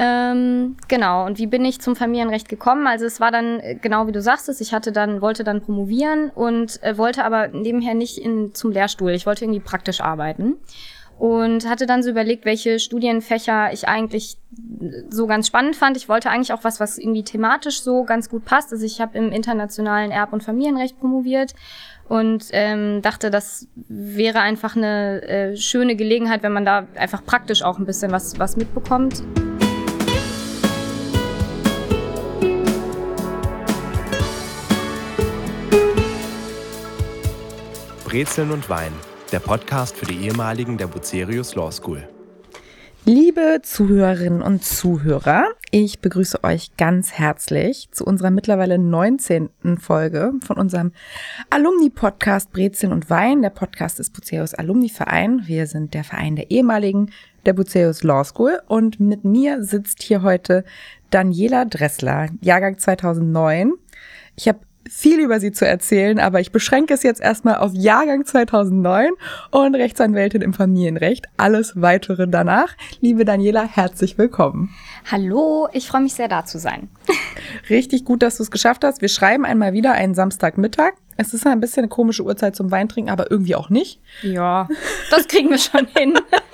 Ähm, genau, und wie bin ich zum Familienrecht gekommen? Also es war dann, äh, genau wie du sagst es, ich hatte dann, wollte dann promovieren und äh, wollte aber nebenher nicht in, zum Lehrstuhl. Ich wollte irgendwie praktisch arbeiten und hatte dann so überlegt, welche Studienfächer ich eigentlich so ganz spannend fand. Ich wollte eigentlich auch was, was irgendwie thematisch so ganz gut passt. Also ich habe im internationalen Erb- und Familienrecht promoviert und ähm, dachte, das wäre einfach eine äh, schöne Gelegenheit, wenn man da einfach praktisch auch ein bisschen was, was mitbekommt. Brezeln und Wein der Podcast für die ehemaligen der Bucerius Law School. Liebe Zuhörerinnen und Zuhörer, ich begrüße euch ganz herzlich zu unserer mittlerweile 19. Folge von unserem Alumni-Podcast Brezeln und Wein. Der Podcast ist Bucerius Alumni-Verein. Wir sind der Verein der ehemaligen der Bucerius Law School und mit mir sitzt hier heute Daniela Dressler, Jahrgang 2009. Ich habe viel über sie zu erzählen, aber ich beschränke es jetzt erstmal auf Jahrgang 2009 und Rechtsanwältin im Familienrecht. Alles weitere danach. Liebe Daniela, herzlich willkommen. Hallo, ich freue mich sehr da zu sein. Richtig gut, dass du es geschafft hast. Wir schreiben einmal wieder einen Samstagmittag. Es ist ein bisschen eine komische Uhrzeit zum Weintrinken, aber irgendwie auch nicht. Ja, das kriegen wir schon hin.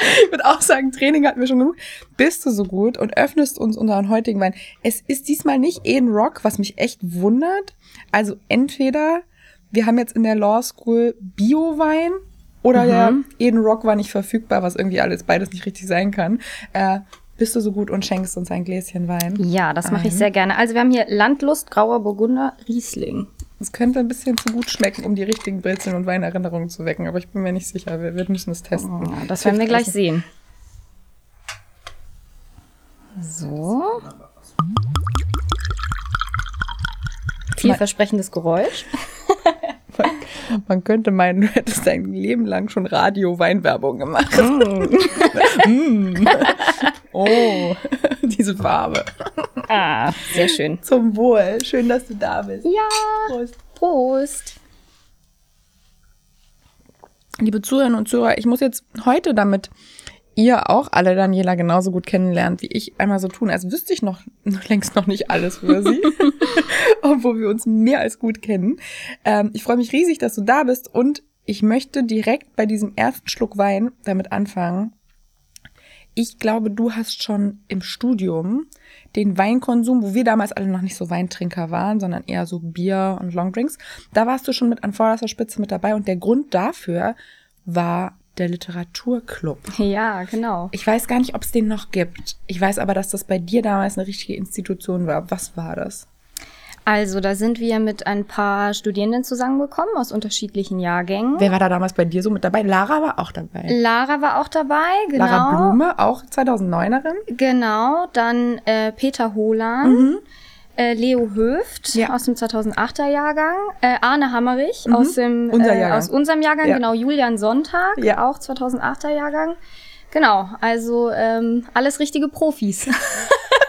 ich würde auch sagen, Training hatten wir schon genug. Bist du so gut und öffnest uns unseren heutigen Wein. Es ist diesmal nicht Eden Rock, was mich echt wundert. Also entweder wir haben jetzt in der Law School Bio-Wein oder mhm. der Eden Rock war nicht verfügbar, was irgendwie alles beides nicht richtig sein kann. Äh, bist du so gut und schenkst uns ein Gläschen Wein? Ja, das mache ich sehr gerne. Also wir haben hier Landlust, Grauer Burgunder, Riesling. Es könnte ein bisschen zu gut schmecken, um die richtigen Brezeln und Weinerinnerungen zu wecken, aber ich bin mir nicht sicher. Wir, wir müssen es testen. Oh, das werden wir gleich sehen. So. Vielversprechendes Geräusch. Man, man, könnte meinen, du hättest dein Leben lang schon Radio-Weinwerbung gemacht. Mm. mm. Oh, diese Farbe. Ah, sehr schön. Zum Wohl. Schön, dass du da bist. Ja. Prost. Prost. Liebe Zuhörerinnen und Zuhörer, ich muss jetzt heute damit ihr auch alle Daniela genauso gut kennenlernt wie ich einmal so tun, als wüsste ich noch, noch längst noch nicht alles über sie, obwohl wir uns mehr als gut kennen. Ähm, ich freue mich riesig, dass du da bist und ich möchte direkt bei diesem ersten Schluck Wein damit anfangen, ich glaube, du hast schon im Studium den Weinkonsum, wo wir damals alle noch nicht so Weintrinker waren, sondern eher so Bier und Longdrinks, da warst du schon mit an vorderster Spitze mit dabei und der Grund dafür war der Literaturclub. Ja, genau. Ich weiß gar nicht, ob es den noch gibt. Ich weiß aber, dass das bei dir damals eine richtige Institution war. Was war das? Also, da sind wir mit ein paar Studierenden zusammengekommen aus unterschiedlichen Jahrgängen. Wer war da damals bei dir so mit dabei? Lara war auch dabei. Lara war auch dabei, genau. Lara Blume, auch 2009erin. Genau, dann äh, Peter Hohlan. Mhm. Äh, Leo Höft ja. aus dem 2008er Jahrgang, äh, Arne Hammerich mhm. aus, dem, Unser äh, aus unserem Jahrgang, ja. genau, Julian Sonntag, ja. auch 2008er Jahrgang. Genau, also ähm, alles richtige Profis.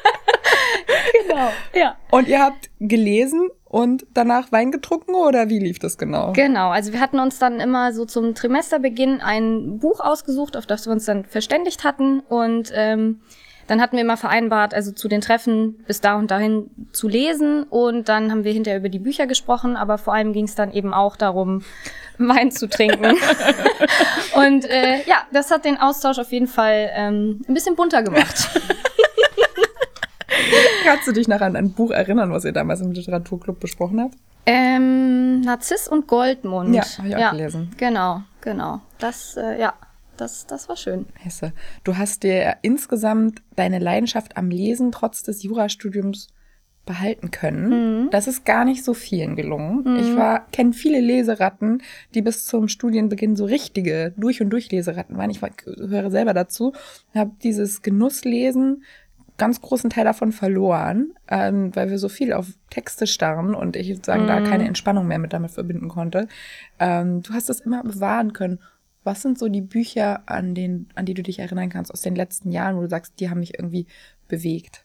genau. Ja. Und ihr habt gelesen und danach Wein getrunken oder wie lief das genau? Genau, also wir hatten uns dann immer so zum Trimesterbeginn ein Buch ausgesucht, auf das wir uns dann verständigt hatten und ähm, dann hatten wir immer vereinbart, also zu den Treffen bis da und dahin zu lesen und dann haben wir hinterher über die Bücher gesprochen, aber vor allem ging es dann eben auch darum, Wein zu trinken. und äh, ja, das hat den Austausch auf jeden Fall ähm, ein bisschen bunter gemacht. Kannst du dich noch an ein Buch erinnern, was ihr damals im Literaturclub besprochen habt? Ähm, Narziss und Goldmund. Ja, habe ich auch ja, gelesen. Genau, genau. Das, äh, ja, das, das war schön. Hesse. Du hast dir insgesamt deine Leidenschaft am Lesen trotz des Jurastudiums behalten können. Mhm. Das ist gar nicht so vielen gelungen. Mhm. Ich war kenne viele Leseratten, die bis zum Studienbeginn so richtige durch und durch Leseratten waren. Ich war, höre selber dazu, habe dieses Genusslesen ganz großen Teil davon verloren, ähm, weil wir so viel auf Texte starren und ich sozusagen mm. da keine mhm. Entspannung mehr mit damit verbinden konnte. Ähm, du hast das immer bewahren können. Was sind so die Bücher, an, den, an die du dich erinnern kannst aus den letzten Jahren, wo du sagst, die haben mich irgendwie bewegt?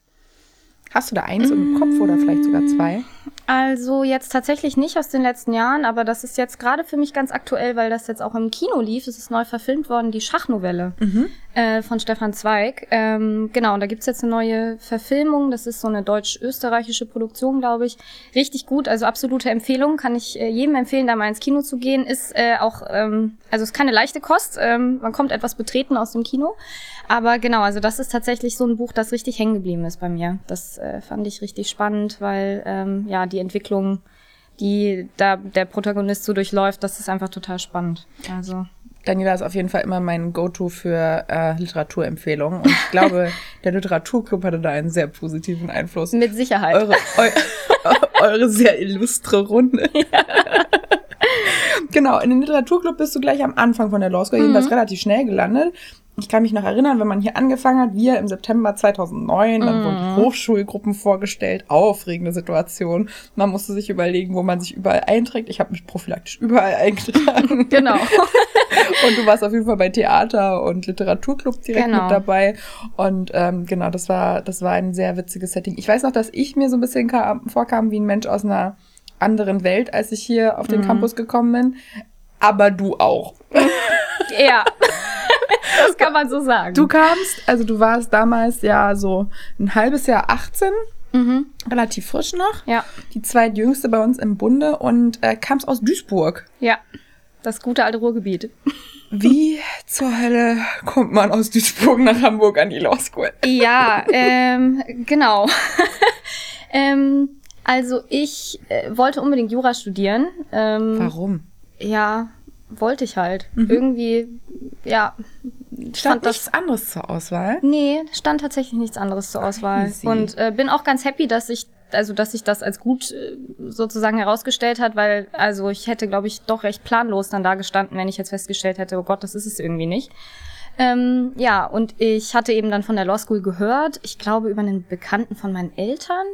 Hast du da eins mm. im Kopf oder vielleicht sogar zwei? Also jetzt tatsächlich nicht aus den letzten Jahren, aber das ist jetzt gerade für mich ganz aktuell, weil das jetzt auch im Kino lief. Es ist neu verfilmt worden, die Schachnovelle. Mhm. Äh, von Stefan Zweig. Ähm, genau, und da gibt's jetzt eine neue Verfilmung. Das ist so eine deutsch-österreichische Produktion, glaube ich. Richtig gut, also absolute Empfehlung. Kann ich äh, jedem empfehlen, da mal ins Kino zu gehen. Ist äh, auch, ähm, also ist keine leichte Kost. Ähm, man kommt etwas betreten aus dem Kino. Aber genau, also das ist tatsächlich so ein Buch, das richtig hängen geblieben ist bei mir. Das äh, fand ich richtig spannend, weil ähm, ja die Entwicklung, die da der Protagonist so durchläuft, das ist einfach total spannend. Also Daniela ist auf jeden Fall immer mein Go-To für äh, Literaturempfehlungen. Und ich glaube, der Literaturclub hatte da einen sehr positiven Einfluss. mit Sicherheit. Eure, eu, eure sehr illustre Runde. genau, in den Literaturclub bist du gleich am Anfang von der Law School, jedenfalls relativ schnell gelandet. Ich kann mich noch erinnern, wenn man hier angefangen hat, wir im September 2009, dann wurden die Hochschulgruppen vorgestellt, aufregende Situation. Man musste sich überlegen, wo man sich überall einträgt. Ich habe mich prophylaktisch überall eingetragen. genau. Und du warst auf jeden Fall bei Theater und Literaturclub direkt Genau. mit dabei. Und ähm, genau, das war, das war ein sehr witziges Setting. Ich weiß noch, dass ich mir so ein bisschen kam, vorkam wie ein Mensch aus einer anderen Welt, als ich hier auf den Mhm. Campus gekommen bin. Aber du auch. Ja. das kann man so sagen. Du kamst, also du warst damals ja so ein halbes Jahr 18, Mhm. relativ frisch noch. Ja. Die zweitjüngste bei uns im Bunde und äh, kamst aus Duisburg. Ja. Das gute alte Ruhrgebiet. Wie zur Hölle kommt man aus Duisburg nach Hamburg an die Law School? Ja, ähm, genau. ähm, also ich äh, wollte unbedingt Jura studieren. Ähm, Warum? Ja, wollte ich halt. Irgendwie, ja. Stand fand das nichts anderes zur Auswahl? Nee, stand tatsächlich nichts anderes zur Auswahl. Easy. Und äh, bin auch ganz happy, dass ich, also dass sich das als gut äh, sozusagen herausgestellt hat, weil, also ich hätte, glaube ich, doch recht planlos dann da gestanden, wenn ich jetzt festgestellt hätte, oh Gott, das ist es irgendwie nicht. Ähm, ja, und ich hatte eben dann von der Law School gehört, ich glaube über einen Bekannten von meinen Eltern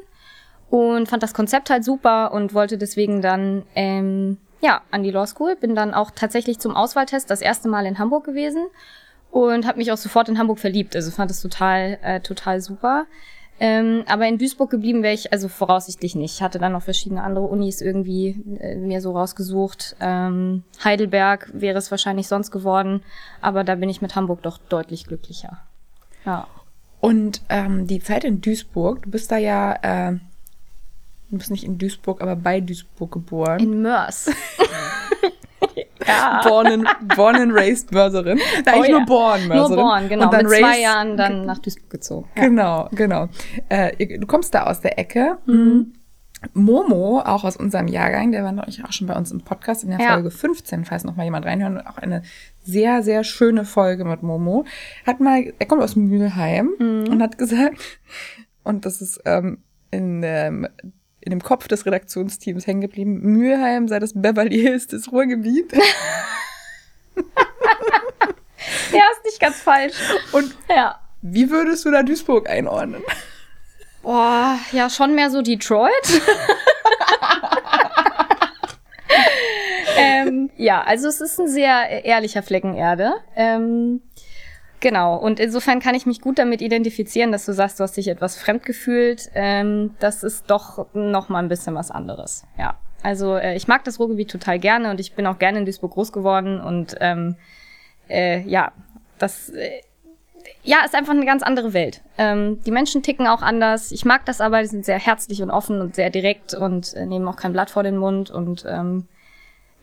und fand das Konzept halt super und wollte deswegen dann ähm, ja an die Law School. Bin dann auch tatsächlich zum Auswahltest das erste Mal in Hamburg gewesen und habe mich auch sofort in Hamburg verliebt. Also fand es total äh, total super. Ähm, aber in Duisburg geblieben wäre ich also voraussichtlich nicht. Ich hatte dann noch verschiedene andere Unis irgendwie äh, mir so rausgesucht. Ähm, Heidelberg wäre es wahrscheinlich sonst geworden, aber da bin ich mit Hamburg doch deutlich glücklicher. Ja. Und ähm, die Zeit in Duisburg, du bist da ja, äh, du bist nicht in Duisburg, aber bei Duisburg geboren. In Mörs. ja. born, and, born and raised Mörserin. Na, Oh ja. nur born Nur Mörserin. born, genau. Und dann Mit zwei raised- Jahren dann nach Duisburg gezogen. Ja. Genau, genau. Äh, du kommst da aus der Ecke. Mhm. Momo, auch aus unserem Jahrgang, der war noch auch schon bei uns im Podcast in der Ja. Folge 15, falls noch mal jemand reinhören. Auch eine sehr, sehr schöne Folge mit Momo. Hat mal, er kommt aus Mülheim Mhm. und hat gesagt, und das ist ähm, in, ähm, in dem Kopf des Redaktionsteams hängen geblieben, Mülheim sei das Beverly Hills des Ruhrgebiet. Ja, ist nicht ganz falsch. Und Ja. wie würdest du da Duisburg einordnen? Boah, ja, schon mehr so Detroit. ähm, ja, also es ist ein sehr ehrlicher Flecken Erde. Ähm, genau, und insofern kann ich mich gut damit identifizieren, dass du sagst, du hast dich etwas fremd gefühlt. Ähm, das ist doch noch mal ein bisschen was anderes. Ja, also äh, ich mag das Ruhrgebiet total gerne und ich bin auch gerne in Duisburg groß geworden und ähm, äh, ja, das äh, ja, ist einfach eine ganz andere Welt. Ähm, die Menschen ticken auch anders. Ich mag das aber, die sind sehr herzlich und offen und sehr direkt und äh, nehmen auch kein Blatt vor den Mund. Und ähm,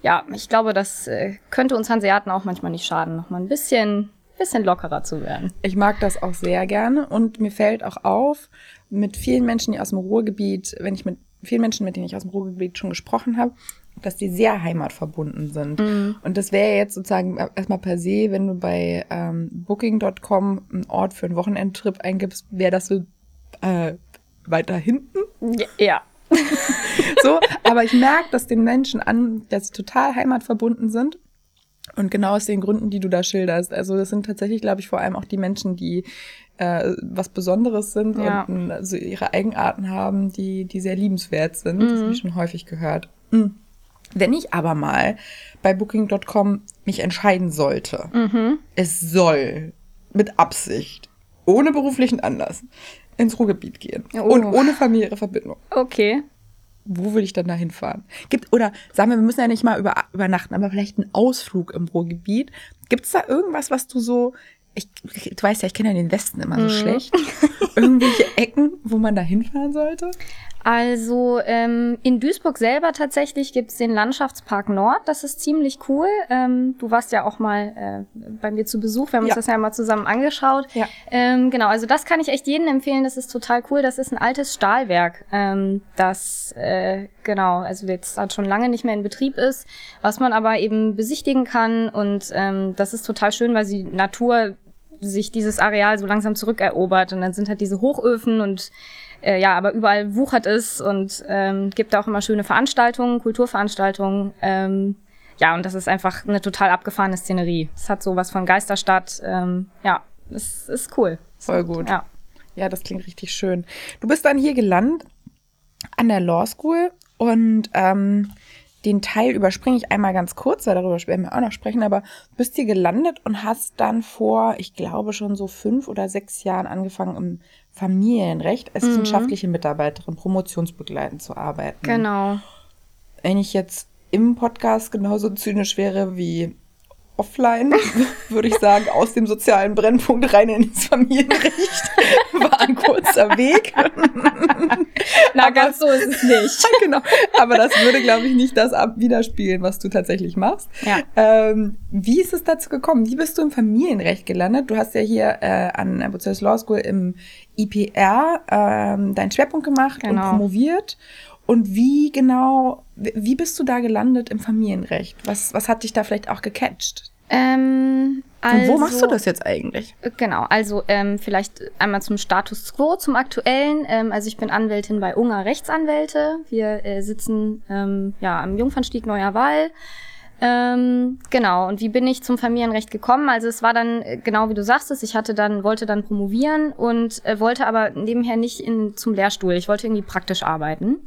ja, ich glaube, das äh, könnte uns Hanseaten auch manchmal nicht schaden, noch mal ein bisschen, bisschen lockerer zu werden. Ich mag das auch sehr gerne und mir fällt auch auf, mit vielen Menschen, die aus dem Ruhrgebiet, wenn ich mit vielen Menschen, mit denen ich aus dem Ruhrgebiet schon gesprochen habe, dass die sehr heimatverbunden sind. Und das wäre jetzt sozusagen erstmal per se, wenn du bei ähm, Booking.com einen Ort für einen Wochenendtrip eingibst, wäre das so äh, weiter hinten. Ja. So, aber ich merke das den Menschen an, dass sie total heimatverbunden sind. Und genau aus den Gründen, die du da schilderst. Also das sind tatsächlich, glaube ich, vor allem auch die Menschen, die äh, was Besonderes sind Ja. und äh, so ihre Eigenarten haben, die, die sehr liebenswert sind. Das habe ich schon häufig gehört. Mm. Wenn ich aber mal bei Booking.com mich entscheiden sollte, es soll mit Absicht, ohne beruflichen Anlass, ins Ruhrgebiet gehen Oh. und ohne familiäre Verbindung Okay. Wo will ich dann da hinfahren? Gibt, oder sagen wir, wir müssen ja nicht mal über, übernachten, aber vielleicht einen Ausflug im Ruhrgebiet. Gibt es da irgendwas, was du so ich, du weißt ja, ich kenne ja den Westen immer so mhm. schlecht. Irgendwelche Ecken, wo man da hinfahren sollte? Also ähm, in Duisburg selber tatsächlich gibt's den Landschaftspark Nord. Das ist ziemlich cool. Ähm, du warst ja auch mal äh, bei mir zu Besuch. Wir haben ja. uns das ja mal zusammen angeschaut. Ja. Ähm, genau, also das kann ich echt jedem empfehlen. Das ist total cool. Das ist ein altes Stahlwerk, ähm, das äh, genau, also jetzt halt schon lange nicht mehr in Betrieb ist, was man aber eben besichtigen kann. Und ähm, das ist total schön, weil die Natur sich dieses Areal so langsam zurückerobert. Und dann sind halt diese Hochöfen und äh, ja, aber überall wuchert es und ähm, gibt auch immer schöne Veranstaltungen, Kulturveranstaltungen. Ähm, ja, und das ist einfach eine total abgefahrene Szenerie. Es hat sowas von Geisterstadt. Ähm, ja, es ist cool. Voll gut. Ja. ja, das klingt richtig schön. Du bist dann hier gelandet an der Law School und ähm, den Teil überspringe ich einmal ganz kurz, weil darüber werden wir auch noch sprechen, aber bist hier gelandet und hast dann vor, ich glaube schon so fünf oder sechs Jahren angefangen im Familienrecht als mhm. wissenschaftliche Mitarbeiterin promotionsbegleitend zu arbeiten. Genau. Wenn ich jetzt im Podcast genauso zynisch wäre wie offline, würde ich sagen, aus dem sozialen Brennpunkt rein ins Familienrecht. War ein kurzer Weg. Na, aber, ganz so ist es nicht. genau. Aber das würde, glaube ich, nicht das widerspiegeln, was du tatsächlich machst. Ja. Ähm, wie ist es dazu gekommen? Wie bist du im Familienrecht gelandet? Du hast ja hier äh, an der Bucerius Law School im IPR ähm, deinen Schwerpunkt gemacht genau. und promoviert. Und wie genau, wie bist du da gelandet im Familienrecht? Was, was hat dich da vielleicht auch gecatcht? Ähm, also, Und wo machst du also das jetzt eigentlich? Genau, also ähm, vielleicht einmal zum Status quo, zum aktuellen. Ähm, also ich bin Anwältin bei Ungar Rechtsanwälte. Wir äh, sitzen ähm, ja am Jungfernstieg Neuer Wall. Ähm, genau, und wie bin ich zum Familienrecht gekommen? Also es war dann, äh, genau wie du sagst es, ich hatte dann, wollte dann promovieren und äh, wollte aber nebenher nicht in, zum Lehrstuhl. Ich wollte irgendwie praktisch arbeiten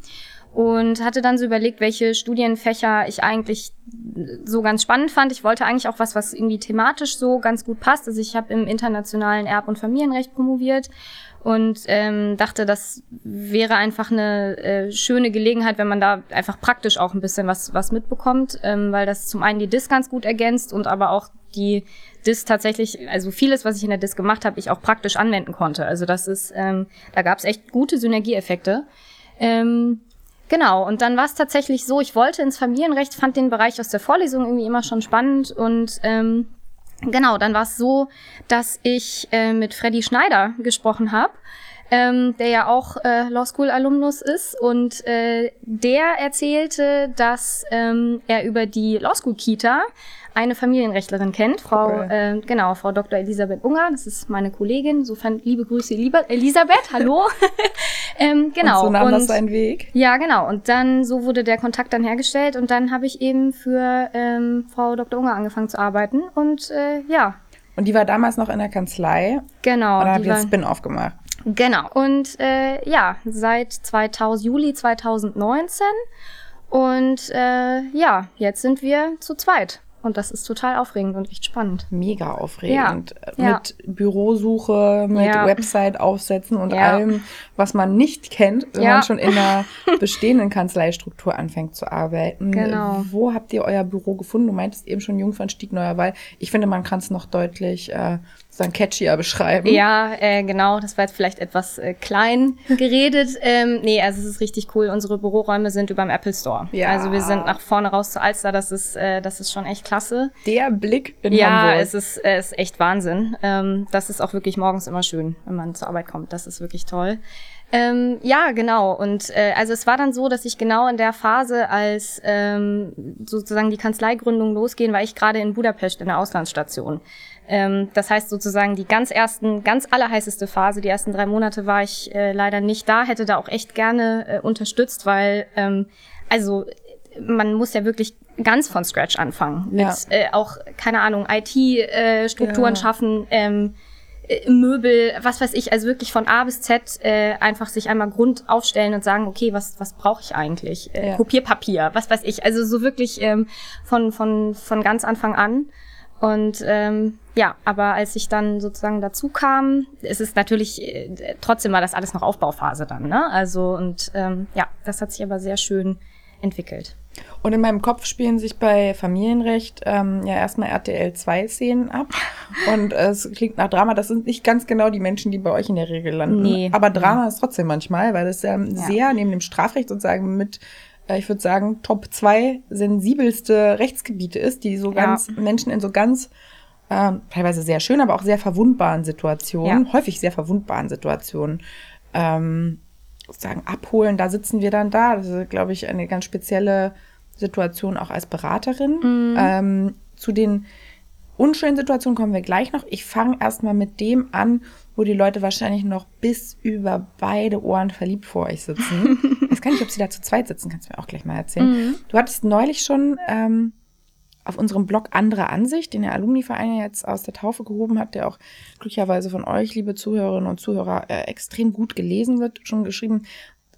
und hatte dann so überlegt, welche Studienfächer ich eigentlich so ganz spannend fand. Ich wollte eigentlich auch was, was irgendwie thematisch so ganz gut passt. Also ich habe im internationalen Erb- und Familienrecht promoviert und ähm, dachte, das wäre einfach eine äh, schöne Gelegenheit, wenn man da einfach praktisch auch ein bisschen was, was mitbekommt, ähm, weil das zum einen die DIS ganz gut ergänzt und aber auch die DIS tatsächlich, also vieles, was ich in der DIS gemacht habe, ich auch praktisch anwenden konnte. Also das ist, ähm, da gab es echt gute Synergieeffekte. Ähm, Genau, und dann war es tatsächlich so, ich wollte ins Familienrecht, fand den Bereich aus der Vorlesung irgendwie immer schon spannend und ähm, genau, dann war es so, dass ich äh, mit Freddy Schneider gesprochen habe. Ähm, der ja auch äh, Law School Alumnus ist und äh, der erzählte, dass ähm, er über die Law School Kita eine Familienrechtlerin kennt, Frau, cool. äh, genau, Frau Dr. Elisabeth Unger, das ist meine Kollegin. Insofern liebe Grüße, liebe Elisabeth, hallo. ähm, genau. Und so nahm und, das seinen Weg. Ja, genau. Und dann, so wurde der Kontakt dann hergestellt und dann habe ich eben für ähm, Frau Dr. Unger angefangen zu arbeiten und äh, ja. Und die war damals noch in der Kanzlei. Genau. Und dann habt ihr Spin-off gemacht. Genau. Und äh, ja, seit 2000, Juli 2019. Und äh, ja, jetzt sind wir zu zweit. Und das ist total aufregend und echt spannend. Mega aufregend. Ja. Mit ja. Bürosuche, mit ja. Website aufsetzen und allem, was man nicht kennt, wenn man schon in einer bestehenden Kanzleistruktur anfängt zu arbeiten. Genau. Wo habt ihr euer Büro gefunden? Du meintest eben schon Jungfernstieg Neuer Wall. Ich finde, man kann es noch deutlich äh, sozusagen catchier beschreiben. Ja, äh, genau. Das war jetzt vielleicht etwas äh, klein geredet. ähm, nee, also es ist richtig cool. Unsere Büroräume sind über dem Apple Store. Ja. Also wir sind nach vorne raus zu Alster. Das ist, äh, das ist schon echt klasse. Der Blick in ja, Hamburg. Ja, es ist, äh, ist echt Wahnsinn. Ähm, das ist auch wirklich morgens immer schön, wenn man zur Arbeit kommt. Das ist wirklich toll. Ähm, ja, genau. Und äh, also es war dann so, dass ich genau in der Phase, als ähm, sozusagen die Kanzleigründung losgehen, war ich gerade in Budapest in der Auslandsstation. Ähm, das heißt sozusagen die ganz ersten, ganz allerheißeste Phase, die ersten drei Monate war ich äh, leider nicht da, hätte da auch echt gerne äh, unterstützt, weil ähm, also man muss ja wirklich ganz von Scratch anfangen. Mit ja. äh, auch, keine Ahnung, IT-Strukturen äh, ja. schaffen, ähm, äh, Möbel, was weiß ich, also wirklich von A bis Z äh, einfach sich einmal Grund aufstellen und sagen, okay, was was brauche ich eigentlich? Äh, ja. Kopierpapier, was weiß ich, also so wirklich ähm, von von von ganz Anfang an. Und ähm, ja, aber als ich dann sozusagen dazu kam, ist es natürlich äh, trotzdem war das alles noch Aufbauphase dann, ne? Also und ähm, ja, das hat sich aber sehr schön entwickelt. Und in meinem Kopf spielen sich bei Familienrecht ähm, ja erstmal RTL 2 Szenen ab. Und äh, es klingt nach Drama. Das sind nicht ganz genau die Menschen, die bei euch in der Regel landen. Nee. Aber Drama ist trotzdem manchmal, weil es ähm, Ja. sehr neben dem Strafrecht sozusagen mit, ich würde sagen, Top 2 sensibelste Rechtsgebiete ist, die so Ja. ganz Menschen in so ganz ähm, teilweise sehr schön, aber auch sehr verwundbaren Situationen, Ja. häufig sehr verwundbaren Situationen ähm, sozusagen abholen. Da sitzen wir dann da. Das ist, glaube ich, eine ganz spezielle Situation auch als Beraterin. Ähm, zu den unschönen Situationen kommen wir gleich noch. Ich fange erstmal mit dem an, wo die Leute wahrscheinlich noch bis über beide Ohren verliebt vor euch sitzen. ich weiß gar nicht, ob sie da zu zweit sitzen, kannst du mir auch gleich mal erzählen. Du hattest neulich schon ähm, auf unserem Blog Andere Ansicht, den der Alumni-Verein jetzt aus der Taufe gehoben hat, der auch glücklicherweise von euch, liebe Zuhörerinnen und Zuhörer, äh, extrem gut gelesen wird, schon geschrieben.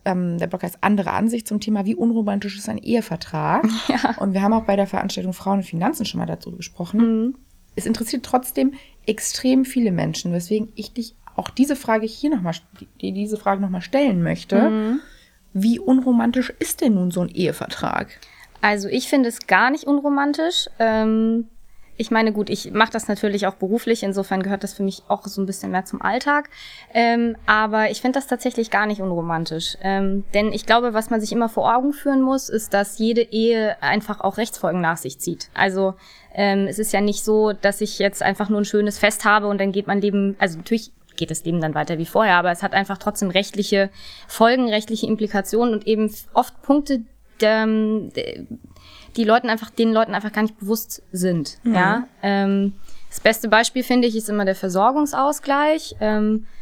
Ähm, der Blog heißt Andere Ansicht zum Thema, wie unromantisch ist ein Ehevertrag. Ja. Und wir haben auch bei der Veranstaltung Frauen und Finanzen schon mal dazu gesprochen. Mhm. Es interessiert trotzdem extrem viele Menschen, weswegen ich dich auch diese Frage hier nochmal, die diese Frage nochmal stellen möchte. Mhm. Wie unromantisch ist denn nun so ein Ehevertrag? Also ich finde es gar nicht unromantisch. Ähm, ich meine, gut, ich mache das natürlich auch beruflich, insofern gehört das für mich auch so ein bisschen mehr zum Alltag. Ähm, aber ich finde das tatsächlich gar nicht unromantisch. Ähm, denn ich glaube, was man sich immer vor Augen führen muss, ist, dass jede Ehe einfach auch Rechtsfolgen nach sich zieht. Also ähm, es ist ja nicht so, dass ich jetzt einfach nur ein schönes Fest habe und dann geht mein Leben, also natürlich geht das Leben dann weiter wie vorher, aber es hat einfach trotzdem rechtliche Folgen, rechtliche Implikationen und eben oft Punkte, ähm, die Leuten einfach, den Leuten einfach gar nicht bewusst sind. Ja. Ähm, das beste Beispiel finde ich ist immer der Versorgungsausgleich. Ähm, äh,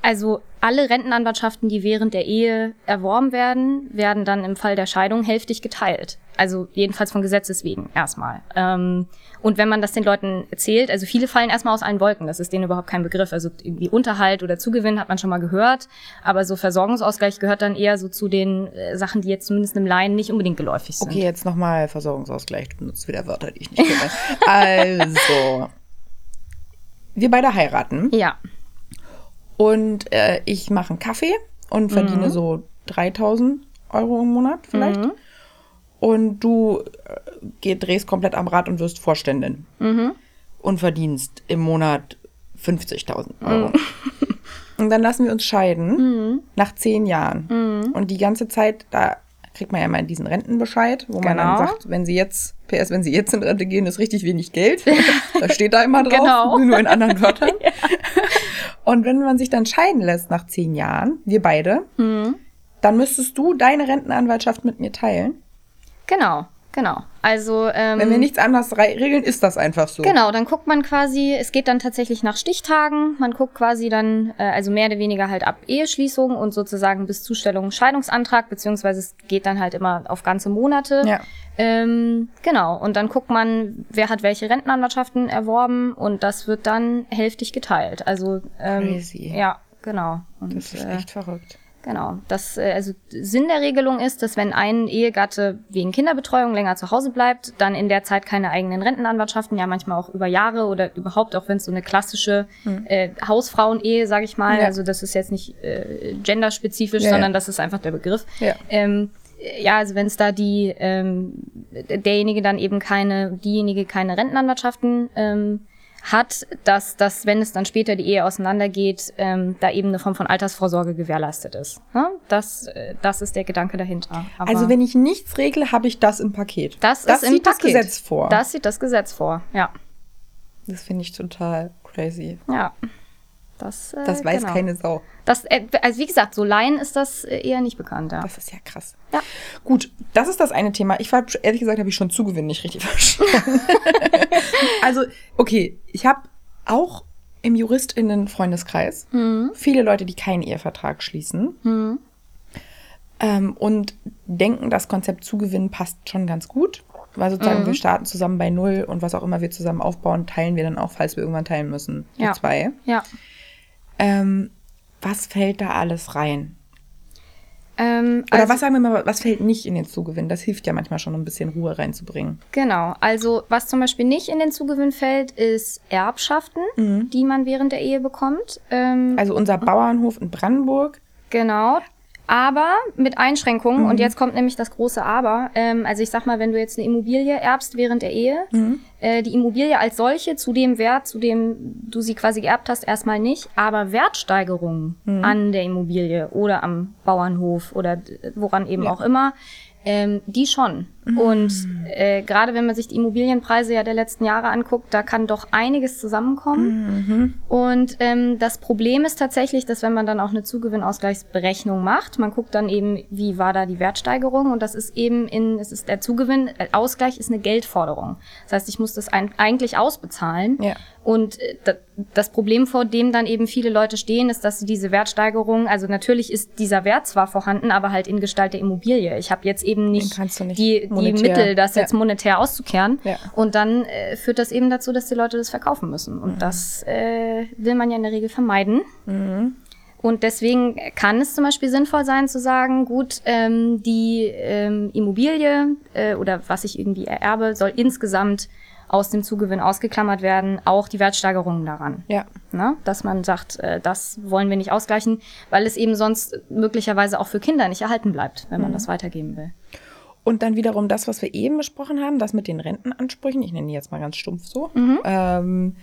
also alle Rentenanwartschaften, die während der Ehe erworben werden, werden dann im Fall der Scheidung hälftig geteilt. Also jedenfalls von Gesetzes wegen erstmal. Ähm, und wenn man das den Leuten erzählt, also viele fallen erstmal aus allen Wolken, das ist denen überhaupt kein Begriff. Also irgendwie Unterhalt oder Zugewinn hat man schon mal gehört, aber so Versorgungsausgleich gehört dann eher so zu den äh, Sachen, die jetzt zumindest im Laien nicht unbedingt geläufig sind. Okay, jetzt nochmal Versorgungsausgleich. Du benutzt wieder Wörter, die ich nicht kenne. also, wir beide heiraten Ja, und äh, ich mache einen Kaffee und verdiene Mhm. so 3000 Euro im Monat vielleicht. Mhm. Und du äh, drehst komplett am Rad und wirst Vorständin. Mhm. Und verdienst im Monat 50.000 Euro. Mhm. Und dann lassen wir uns scheiden nach zehn Jahren. Mhm. Und die ganze Zeit, da kriegt man ja mal diesen Rentenbescheid, wo man dann Genau. sagt, wenn sie jetzt, PS, wenn sie jetzt in Rente gehen, ist richtig wenig Geld. das steht da immer drauf, Genau. nur in anderen Wörtern. Und wenn man sich dann scheiden lässt nach zehn Jahren, wir beide, Mhm. dann müsstest du deine Rentenanwaltschaft mit mir teilen. genau, genau. Also ähm, Wenn wir nichts anderes rei- regeln, ist das einfach so. Genau, dann guckt man quasi, es geht dann tatsächlich nach Stichtagen. Man guckt quasi dann, äh, also mehr oder weniger halt ab Eheschließung und sozusagen bis Zustellung Scheidungsantrag, beziehungsweise es geht dann halt immer auf ganze Monate. Ja. Ähm, genau, und dann guckt man, wer hat welche Rentenanwartschaften erworben und das wird dann hälftig geteilt. Also ähm, Crazy. ja, genau. Und, Das ist äh, echt verrückt. Genau. Das, äh, also Sinn der Regelung ist, dass wenn ein Ehegatte wegen Kinderbetreuung länger zu Hause bleibt, dann in der Zeit keine eigenen Rentenanwartschaften, ja manchmal auch über Jahre oder überhaupt auch wenn es so eine klassische äh, Hausfrauen-Ehe, sage ich mal, Hm. Ja. also das ist jetzt nicht äh, genderspezifisch, Ja, ja. sondern das ist einfach der Begriff. Ja. Ähm, ja, also wenn es da die ähm, derjenige dann eben keine, diejenige keine Rentenanwartschaften ähm, hat, dass, dass, wenn es dann später die Ehe auseinandergeht, ähm, da eben eine Form von Altersvorsorge gewährleistet ist. Ne? Das, äh, das ist der Gedanke dahinter. Aber Also wenn ich nichts regle, habe ich das im Paket. das, das ist sieht das Paket. Gesetz vor. Das sieht das Gesetz vor, ja. Das finde ich total crazy. Ja. Das, äh, Das weiß genau. keine Sau. Das, äh, also wie gesagt, so Laien ist das äh, eher nicht bekannt, ja. Das ist ja krass. Ja. Gut, das ist das eine Thema. Ich war, ehrlich gesagt, habe ich schon Zugewinn nicht richtig verstanden. also, okay, ich habe auch im JuristInnen-Freundeskreis Mhm. viele Leute, die keinen Ehevertrag schließen ähm, und denken, das Konzept Zugewinn passt schon ganz gut. Weil sozusagen Mhm. wir starten zusammen bei Null und was auch immer wir zusammen aufbauen, teilen wir dann auch, falls wir irgendwann teilen müssen, die Ja. zwei. Ja. Ähm, was fällt da alles rein? Ähm, Oder also- was sagen wir mal, was fällt nicht in den Zugewinn? Das hilft ja manchmal schon, um ein bisschen Ruhe reinzubringen. Genau, also was zum Beispiel nicht in den Zugewinn fällt, ist Erbschaften, die man während der Ehe bekommt. Ähm, Also unser Bauernhof in Brandenburg, genau. Aber mit Einschränkungen, mhm. und jetzt kommt nämlich das große Aber. Ähm, also ich sag mal, wenn du jetzt eine Immobilie erbst während der Ehe, mhm. äh, die Immobilie als solche zu dem Wert, zu dem du sie quasi geerbt hast, erstmal nicht, aber Wertsteigerungen mhm. an der Immobilie oder am Bauernhof oder woran eben ja. auch immer, ähm, die schon. Und äh, gerade wenn man sich die Immobilienpreise ja der letzten Jahre anguckt, da kann doch einiges zusammenkommen. Mhm. Und ähm, das Problem ist tatsächlich, dass wenn man dann auch eine Zugewinnausgleichsberechnung macht, man guckt dann eben, wie war da die Wertsteigerung und das ist eben in, es ist der Zugewinn, äh, Ausgleich ist eine Geldforderung. Das heißt, ich muss das ein, eigentlich ausbezahlen. Ja. Und äh, das Problem, vor dem dann eben viele Leute stehen, ist, dass sie diese Wertsteigerung, also natürlich ist dieser Wert zwar vorhanden, aber halt in Gestalt der Immobilie. Ich habe jetzt eben nicht, nicht die, die Mittel, das ja. jetzt monetär auszukehren. Ja. Und dann äh, führt das eben dazu, dass die Leute das verkaufen müssen. Und mhm. das äh, will man ja in der Regel vermeiden. Mhm. Und deswegen kann es zum Beispiel sinnvoll sein zu sagen, gut, ähm, die ähm, Immobilie äh, oder was ich irgendwie ererbe, soll insgesamt aus dem Zugewinn ausgeklammert werden, auch die Wertsteigerungen daran. Ja. Ne? Dass man sagt, äh, das wollen wir nicht ausgleichen, weil es eben sonst möglicherweise auch für Kinder nicht erhalten bleibt, wenn man mhm. das weitergeben will. Und dann wiederum das, was wir eben besprochen haben, das mit den Rentenansprüchen, ich nenne die jetzt mal ganz stumpf so, mhm. ähm,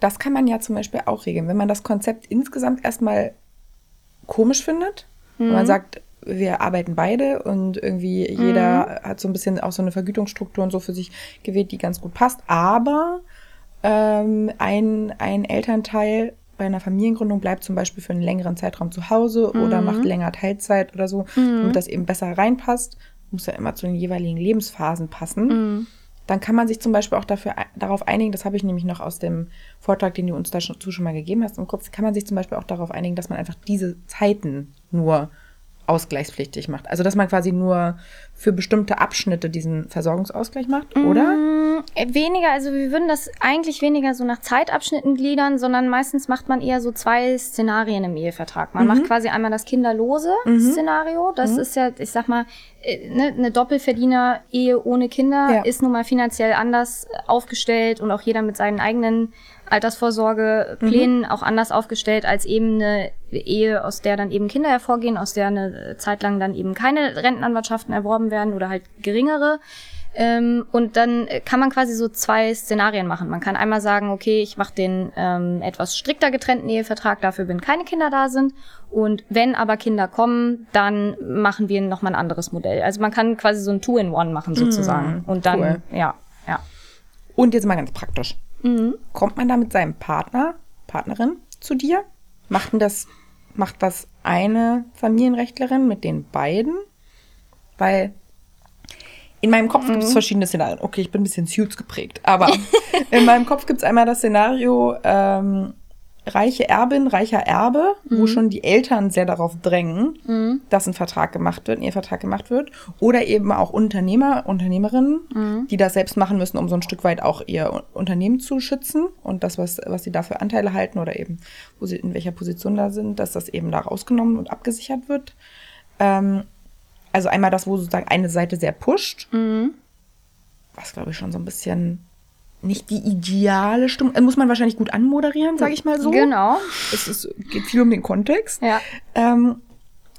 das kann man ja zum Beispiel auch regeln. Wenn man das Konzept insgesamt erstmal komisch findet, mhm. wenn man sagt, wir arbeiten beide und irgendwie jeder mhm. hat so ein bisschen auch so eine Vergütungsstruktur und so für sich gewählt, die ganz gut passt. Aber ähm, ein, ein Elternteil bei einer Familiengründung bleibt zum Beispiel für einen längeren Zeitraum zu Hause mhm. oder macht länger Teilzeit oder so, mhm. damit das eben besser reinpasst. Muss ja immer zu den jeweiligen Lebensphasen passen. Mhm. Dann kann man sich zum Beispiel auch dafür, darauf einigen, das habe ich nämlich noch aus dem Vortrag, den du uns dazu schon mal gegeben hast, im Kopf, kann man sich zum Beispiel auch darauf einigen, dass man einfach diese Zeiten nur ausgleichspflichtig macht. Also dass man quasi nur für bestimmte Abschnitte diesen Versorgungsausgleich macht, oder? Mm, weniger, also wir würden das eigentlich weniger so nach Zeitabschnitten gliedern, sondern meistens macht man eher so zwei Szenarien im Ehevertrag. Man mhm. macht quasi einmal das kinderlose mhm. Szenario. Das mhm. ist ja, ich sag mal, äh, ne, eine Doppelverdiener-Ehe ohne Kinder ja. ist nun mal finanziell anders aufgestellt und auch jeder mit seinen eigenen Altersvorsorgeplänen mhm. auch anders aufgestellt als eben eine Ehe, aus der dann eben Kinder hervorgehen, aus der eine Zeit lang dann eben keine Rentenanwartschaften erworben werden oder halt geringere. Ähm, und dann kann man quasi so zwei Szenarien machen. Man kann einmal sagen, okay, ich mache den ähm, etwas strikter getrennten Ehevertrag, dafür wenn keine Kinder da sind. Und wenn aber Kinder kommen, dann machen wir nochmal ein anderes Modell. Also man kann quasi so ein Two-in-One machen sozusagen. Mm, und dann, cool. ja, ja. Und jetzt mal ganz praktisch. Mhm. Kommt man da mit seinem Partner, Partnerin zu dir? Macht denn das, macht das eine Familienrechtlerin mit den beiden? Weil in meinem Kopf mhm. gibt es verschiedene Szenarien. Okay, ich bin ein bisschen Suits geprägt, aber in meinem Kopf gibt es einmal das Szenario, ähm, reiche Erbin, reicher Erbe, mhm. wo schon die Eltern sehr darauf drängen, mhm. dass ein Vertrag gemacht wird, ein Ehevertrag gemacht wird. Oder eben auch Unternehmer, Unternehmerinnen, mhm. die das selbst machen müssen, um so ein Stück weit auch ihr Unternehmen zu schützen und das, was, was sie da für Anteile halten oder eben, wo sie in welcher Position da sind, dass das eben da rausgenommen und abgesichert wird. Ähm, also einmal das, wo sozusagen eine Seite sehr pusht, mhm. was glaube ich schon so ein bisschen nicht die ideale Stimmung. Äh, muss man wahrscheinlich gut anmoderieren, sage ich mal so. Genau. Es ist, geht viel um den Kontext. Ja. Ähm,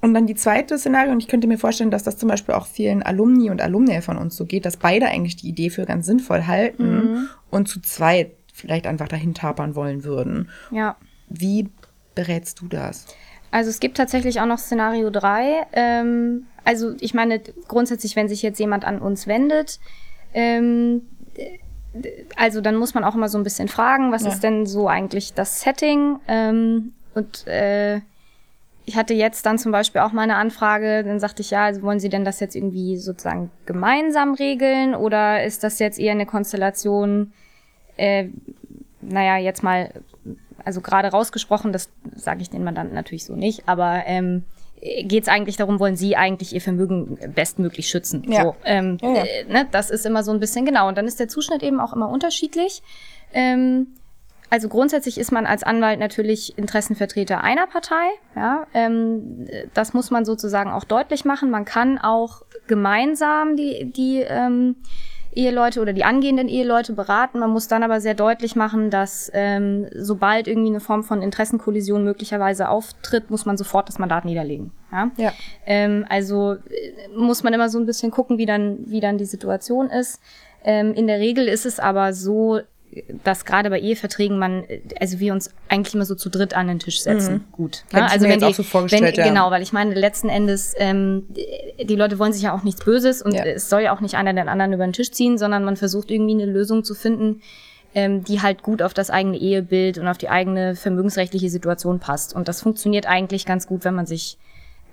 und dann die zweite Szenario, und ich könnte mir vorstellen, dass das zum Beispiel auch vielen Alumni und Alumni von uns so geht, dass beide eigentlich die Idee für ganz sinnvoll halten mhm. und zu zweit vielleicht einfach dahin tapern wollen würden. Ja. Wie berätst du das? Also es gibt tatsächlich auch noch Szenario 3. Ähm, also ich meine, grundsätzlich, wenn sich jetzt jemand an uns wendet, ähm, also dann muss man auch immer so ein bisschen fragen, was ja. ist denn so eigentlich das Setting? Ähm, und äh, ich hatte jetzt dann zum Beispiel auch mal eine Anfrage, dann sagte ich, ja, also wollen Sie denn das jetzt irgendwie sozusagen gemeinsam regeln oder ist das jetzt eher eine Konstellation, äh, naja, jetzt mal, also gerade rausgesprochen, das sage ich den Mandanten natürlich so nicht, aber ähm, geht es eigentlich darum, wollen Sie eigentlich Ihr Vermögen bestmöglich schützen? Ja. So, ähm, ja, ja. Äh, ne, das ist immer so ein bisschen genau. Und dann ist der Zuschnitt eben auch immer unterschiedlich. Ähm, also grundsätzlich ist man als Anwalt natürlich Interessenvertreter einer Partei. Ja, ähm, das muss man sozusagen auch deutlich machen. Man kann auch gemeinsam die, die ähm, Eheleute oder die angehenden Eheleute beraten. Man muss dann aber sehr deutlich machen, dass ähm, sobald irgendwie eine Form von Interessenkollision möglicherweise auftritt, muss man sofort das Mandat niederlegen. Ja. Ja. Ähm, also äh, muss man immer so ein bisschen gucken, wie dann, wie dann die Situation ist. Ähm, in der Regel ist es aber so, dass gerade bei Eheverträgen man, also wir uns eigentlich immer so zu dritt an den Tisch setzen. Gut. Hätte ich also wenn die, auch so vorgestellt, wenn, ja. Genau, weil ich meine, letzten Endes, ähm, die Leute wollen sich ja auch nichts Böses und Ja. es soll ja auch nicht einer den anderen über den Tisch ziehen, sondern man versucht irgendwie eine Lösung zu finden, ähm, die halt gut auf das eigene Ehebild und auf die eigene vermögensrechtliche Situation passt. Und das funktioniert eigentlich ganz gut, wenn man sich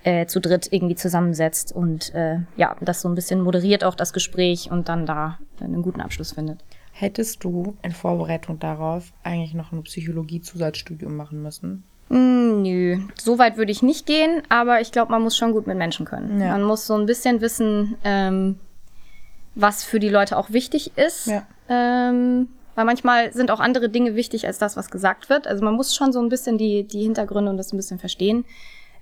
äh, zu dritt irgendwie zusammensetzt und äh, ja, das so ein bisschen moderiert auch das Gespräch und dann da einen guten Abschluss findet. Hättest du in Vorbereitung darauf eigentlich noch ein Psychologie-Zusatzstudium machen müssen? Mm, Nö, so weit würde ich nicht gehen, aber ich glaube, man muss schon gut mit Menschen können. Ja. Man muss so ein bisschen wissen, ähm, was für die Leute auch wichtig ist. Ja. Ähm, weil manchmal sind auch andere Dinge wichtig als das, was gesagt wird. Also man muss schon so ein bisschen die, die Hintergründe und das ein bisschen verstehen.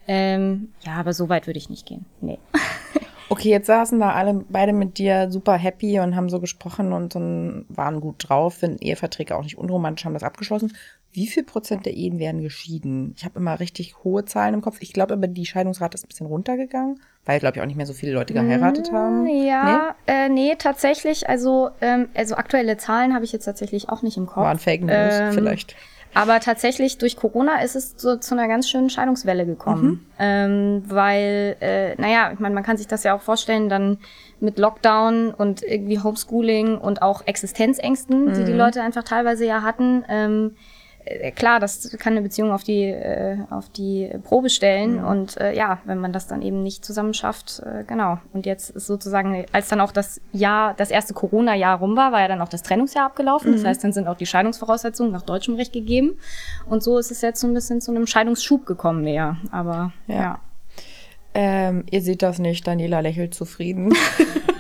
Ähm, ja, aber so weit würde ich nicht gehen. Nee. Okay, jetzt saßen da alle beide mit dir super happy und haben so gesprochen und so ein- waren gut drauf, finden Eheverträge auch nicht unromantisch, haben das abgeschlossen. Wie viel Prozent der Ehen werden geschieden? Ich habe immer richtig hohe Zahlen im Kopf. Ich glaube aber, die Scheidungsrate ist ein bisschen runtergegangen, weil, glaube ich, auch nicht mehr so viele Leute geheiratet haben. Ja, äh, nee, tatsächlich. Also, ähm, also aktuelle Zahlen habe ich jetzt tatsächlich auch nicht im Kopf. Waren Fake News Ähm, vielleicht. Aber tatsächlich durch Corona ist es so zu einer ganz schönen Scheidungswelle gekommen. Ähm, weil, äh, naja, ich meine, man kann sich das ja auch vorstellen, dann mit Lockdown und irgendwie Homeschooling und auch Existenzängsten, die die Leute einfach teilweise ja hatten. Ähm, äh, klar, das kann eine Beziehung auf die, äh, auf die Probe stellen. Und äh, ja, wenn man das dann eben nicht zusammen schafft, äh, genau. Und jetzt ist sozusagen, als dann auch das Jahr, das erste Corona-Jahr rum war, war ja dann auch das Trennungsjahr abgelaufen. Das heißt, dann sind auch die Scheidungsvoraussetzungen nach deutschem Recht gegeben. Und so ist es jetzt so ein bisschen zu einem Scheidungsschub gekommen mehr. Aber Ja. ja. Ähm, ihr seht das nicht, Daniela lächelt zufrieden.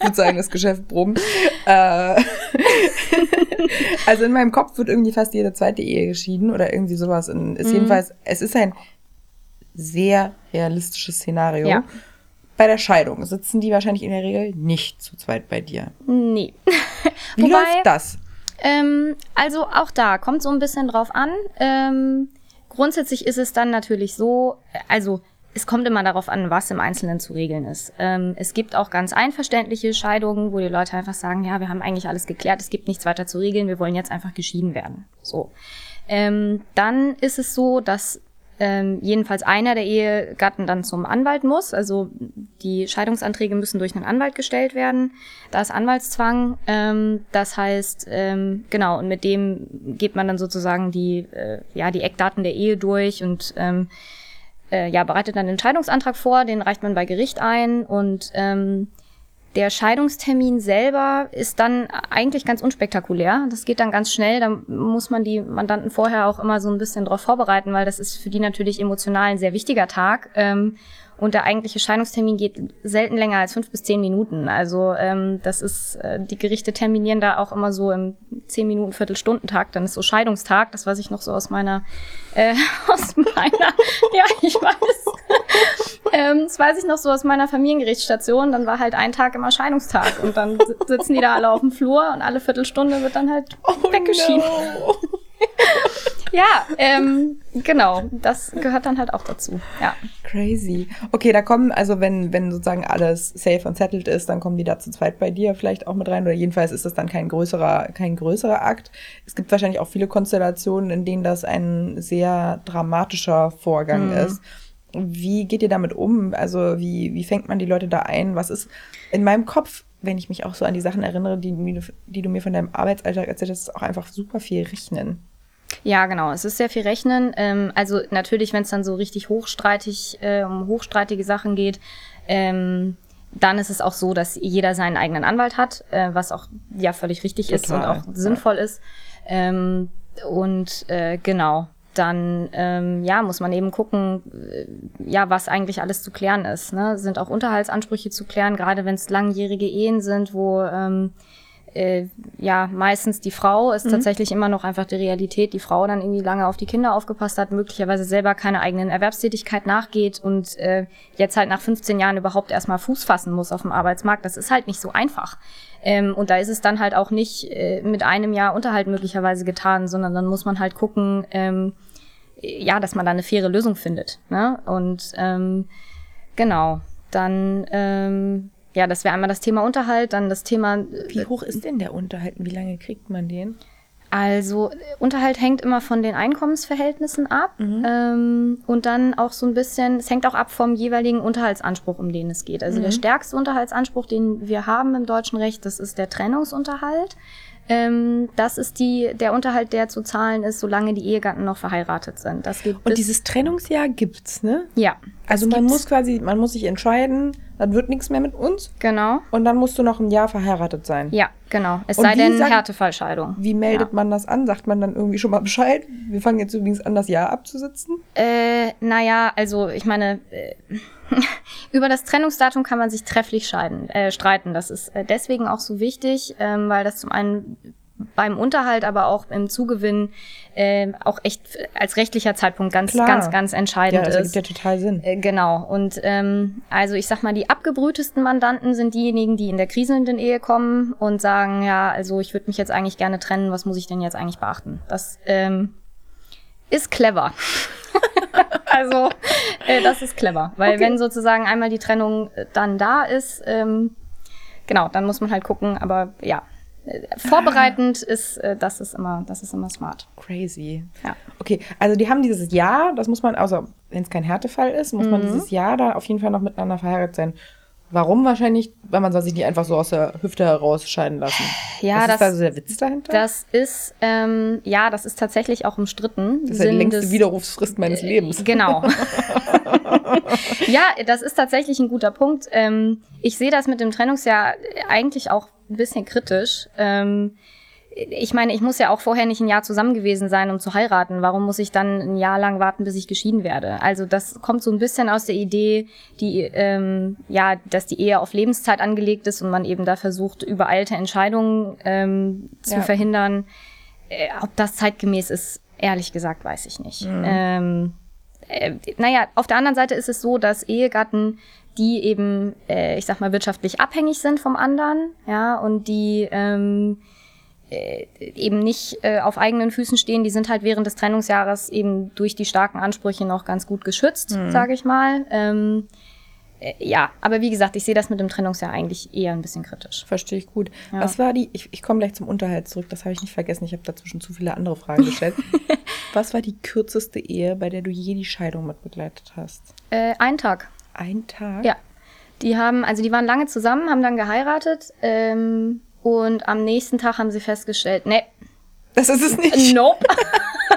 das Geschäft brummt. Äh, also in meinem Kopf wird irgendwie fast jede zweite Ehe geschieden oder irgendwie sowas. Und ist jedenfalls, es ist ein sehr realistisches Szenario. Ja. Bei der Scheidung sitzen die wahrscheinlich in der Regel nicht zu zweit bei dir. Nee. Wie Wobei- läuft das? Ähm, also auch da kommt so ein bisschen drauf an. Ähm, grundsätzlich ist es dann natürlich so, also es kommt immer darauf an, was im Einzelnen zu regeln ist. Ähm, es gibt auch ganz einverständliche Scheidungen, wo die Leute einfach sagen, ja, wir haben eigentlich alles geklärt, es gibt nichts weiter zu regeln, wir wollen jetzt einfach geschieden werden. So. Ähm, dann ist es so, dass ähm, jedenfalls einer der Ehegatten dann zum Anwalt muss. Also die Scheidungsanträge müssen durch einen Anwalt gestellt werden. Da ist Anwaltszwang. Ähm, das heißt, ähm, genau, und mit dem geht man dann sozusagen die, äh, ja, die Eckdaten der Ehe durch und ähm, äh, ja, bereitet dann den Scheidungsantrag vor, den reicht man bei Gericht ein und ähm, der Scheidungstermin selber ist dann eigentlich ganz unspektakulär. Das geht dann ganz schnell. Da muss man die Mandanten vorher auch immer so ein bisschen darauf vorbereiten, weil das ist für die natürlich emotional ein sehr wichtiger Tag. Ähm, und der eigentliche Scheidungstermin geht selten länger als fünf bis zehn Minuten. Also ähm, das ist, äh, die Gerichte terminieren da auch immer so im zehn Minuten, Viertelstundentag. Dann ist so Scheidungstag. Das weiß ich noch so aus meiner, äh, aus meiner, ja, ich weiß. ähm, das weiß ich noch so aus meiner Familiengerichtsstation. Dann war halt ein Tag immer Scheidungstag. Und dann si- sitzen die da alle auf dem Flur und alle Viertelstunde wird dann halt weggeschieden. no. Ja, ähm, genau. Das gehört dann halt auch dazu. Ja. Crazy. Okay, da kommen, also wenn, wenn sozusagen alles safe und settled ist, dann kommen die da zu zweit bei dir vielleicht auch mit rein. Oder jedenfalls ist das dann kein größerer, kein größerer Akt. Es gibt wahrscheinlich auch viele Konstellationen, in denen das ein sehr dramatischer Vorgang ist. Wie geht ihr damit um? Also wie, wie fängt man die Leute da ein? Was ist in meinem Kopf, wenn ich mich auch so an die Sachen erinnere, die, die du mir von deinem Arbeitsalltag erzählt hast, ist auch einfach super viel Rechnen. Ja, genau. Es ist sehr viel Rechnen. Ähm, also natürlich, wenn es dann so richtig hochstreitig äh, um hochstreitige Sachen geht, ähm, dann ist es auch so, dass jeder seinen eigenen Anwalt hat, äh, was auch ja völlig richtig ist und Total, auch sinnvoll ist. Ähm, und äh, genau, dann ähm, ja muss man eben gucken, äh, ja was eigentlich alles zu klären ist. Ne? Sind auch Unterhaltsansprüche zu klären, gerade wenn es langjährige Ehen sind, wo ähm, äh, ja, meistens die Frau ist mhm. tatsächlich immer noch einfach die Realität, die Frau dann irgendwie lange auf die Kinder aufgepasst hat, möglicherweise selber keine eigenen Erwerbstätigkeit nachgeht und äh, jetzt halt nach 15 Jahren überhaupt erstmal Fuß fassen muss auf dem Arbeitsmarkt. Das ist halt nicht so einfach. Ähm, und da ist es dann halt auch nicht äh, mit einem Jahr Unterhalt möglicherweise getan, sondern dann muss man halt gucken, ähm, ja, dass man da eine faire Lösung findet. Ne? Und ähm, genau, dann ähm, ja, das wäre einmal das Thema Unterhalt, dann das Thema. Äh, wie hoch ist denn der Unterhalt und wie lange kriegt man den? Also Unterhalt hängt immer von den Einkommensverhältnissen ab mhm. ähm, und dann auch so ein bisschen, es hängt auch ab vom jeweiligen Unterhaltsanspruch, um den es geht. Also mhm. der stärkste Unterhaltsanspruch, den wir haben im deutschen Recht, das ist der Trennungsunterhalt. Ähm, das ist die, der Unterhalt, der zu zahlen ist, solange die Ehegatten noch verheiratet sind. Das geht Und dieses Trennungsjahr gibt's, ne? Ja. Also man gibt's. muss quasi, man muss sich entscheiden, dann wird nichts mehr mit uns. Genau. Und dann musst du noch ein Jahr verheiratet sein. Ja, genau. Es Und sei denn sagt, Härtefallscheidung. Wie meldet ja. man das an? Sagt man dann irgendwie schon mal Bescheid? Wir fangen jetzt übrigens an, das Jahr abzusitzen? Äh, naja, also ich meine, äh, Über das Trennungsdatum kann man sich trefflich scheiden, äh, streiten. Das ist äh, deswegen auch so wichtig, ähm, weil das zum einen beim Unterhalt, aber auch im Zugewinn äh, auch echt als rechtlicher Zeitpunkt ganz, Klar. ganz, ganz entscheidend ja, das ist. Ja, total Sinn. Äh, genau. Und ähm, also ich sag mal, die abgebrühtesten Mandanten sind diejenigen, die in der kriselnden Ehe kommen und sagen, ja, also ich würde mich jetzt eigentlich gerne trennen, was muss ich denn jetzt eigentlich beachten? Das ähm, ist clever. also äh, das ist clever, weil okay. wenn sozusagen einmal die Trennung äh, dann da ist, ähm, genau, dann muss man halt gucken. Aber ja, vorbereitend ah. ist äh, das ist immer das ist immer smart. Crazy. Ja. Okay, also die haben dieses Jahr, das muss man, also wenn es kein Härtefall ist, muss mhm. man dieses Jahr da auf jeden Fall noch miteinander verheiratet sein. Warum wahrscheinlich? Weil man soll sich nicht einfach so aus der Hüfte herausscheiden lassen. Ja, das ist also der Witz dahinter. Das ist, ähm, ja, das ist tatsächlich auch umstritten. Das ist ja die längste des, Widerrufsfrist meines Lebens. Genau. ja, das ist tatsächlich ein guter Punkt. Ähm, ich sehe das mit dem Trennungsjahr eigentlich auch ein bisschen kritisch. Ähm, ich meine, ich muss ja auch vorher nicht ein Jahr zusammen gewesen sein, um zu heiraten. Warum muss ich dann ein Jahr lang warten, bis ich geschieden werde? Also das kommt so ein bisschen aus der Idee, die ähm, ja, dass die Ehe auf Lebenszeit angelegt ist und man eben da versucht, übereilte Entscheidungen ähm, zu ja. verhindern. Äh, ob das zeitgemäß ist, ehrlich gesagt, weiß ich nicht. Mhm. Ähm, äh, naja, auf der anderen Seite ist es so, dass Ehegatten die eben, äh, ich sag mal, wirtschaftlich abhängig sind vom anderen, ja, und die ähm, äh, eben nicht äh, auf eigenen Füßen stehen, die sind halt während des Trennungsjahres eben durch die starken Ansprüche noch ganz gut geschützt, mhm. sage ich mal. Ähm, äh, ja, aber wie gesagt, ich sehe das mit dem Trennungsjahr eigentlich eher ein bisschen kritisch. Verstehe ich gut. Ja. Was war die, ich, ich komme gleich zum Unterhalt zurück, das habe ich nicht vergessen, ich habe dazwischen zu viele andere Fragen gestellt. Was war die kürzeste Ehe, bei der du je die Scheidung mit begleitet hast? Äh, ein Tag. Ein Tag? Ja. Die haben, also die waren lange zusammen, haben dann geheiratet. Ähm, und am nächsten Tag haben sie festgestellt, ne. Das ist es nicht. Nope.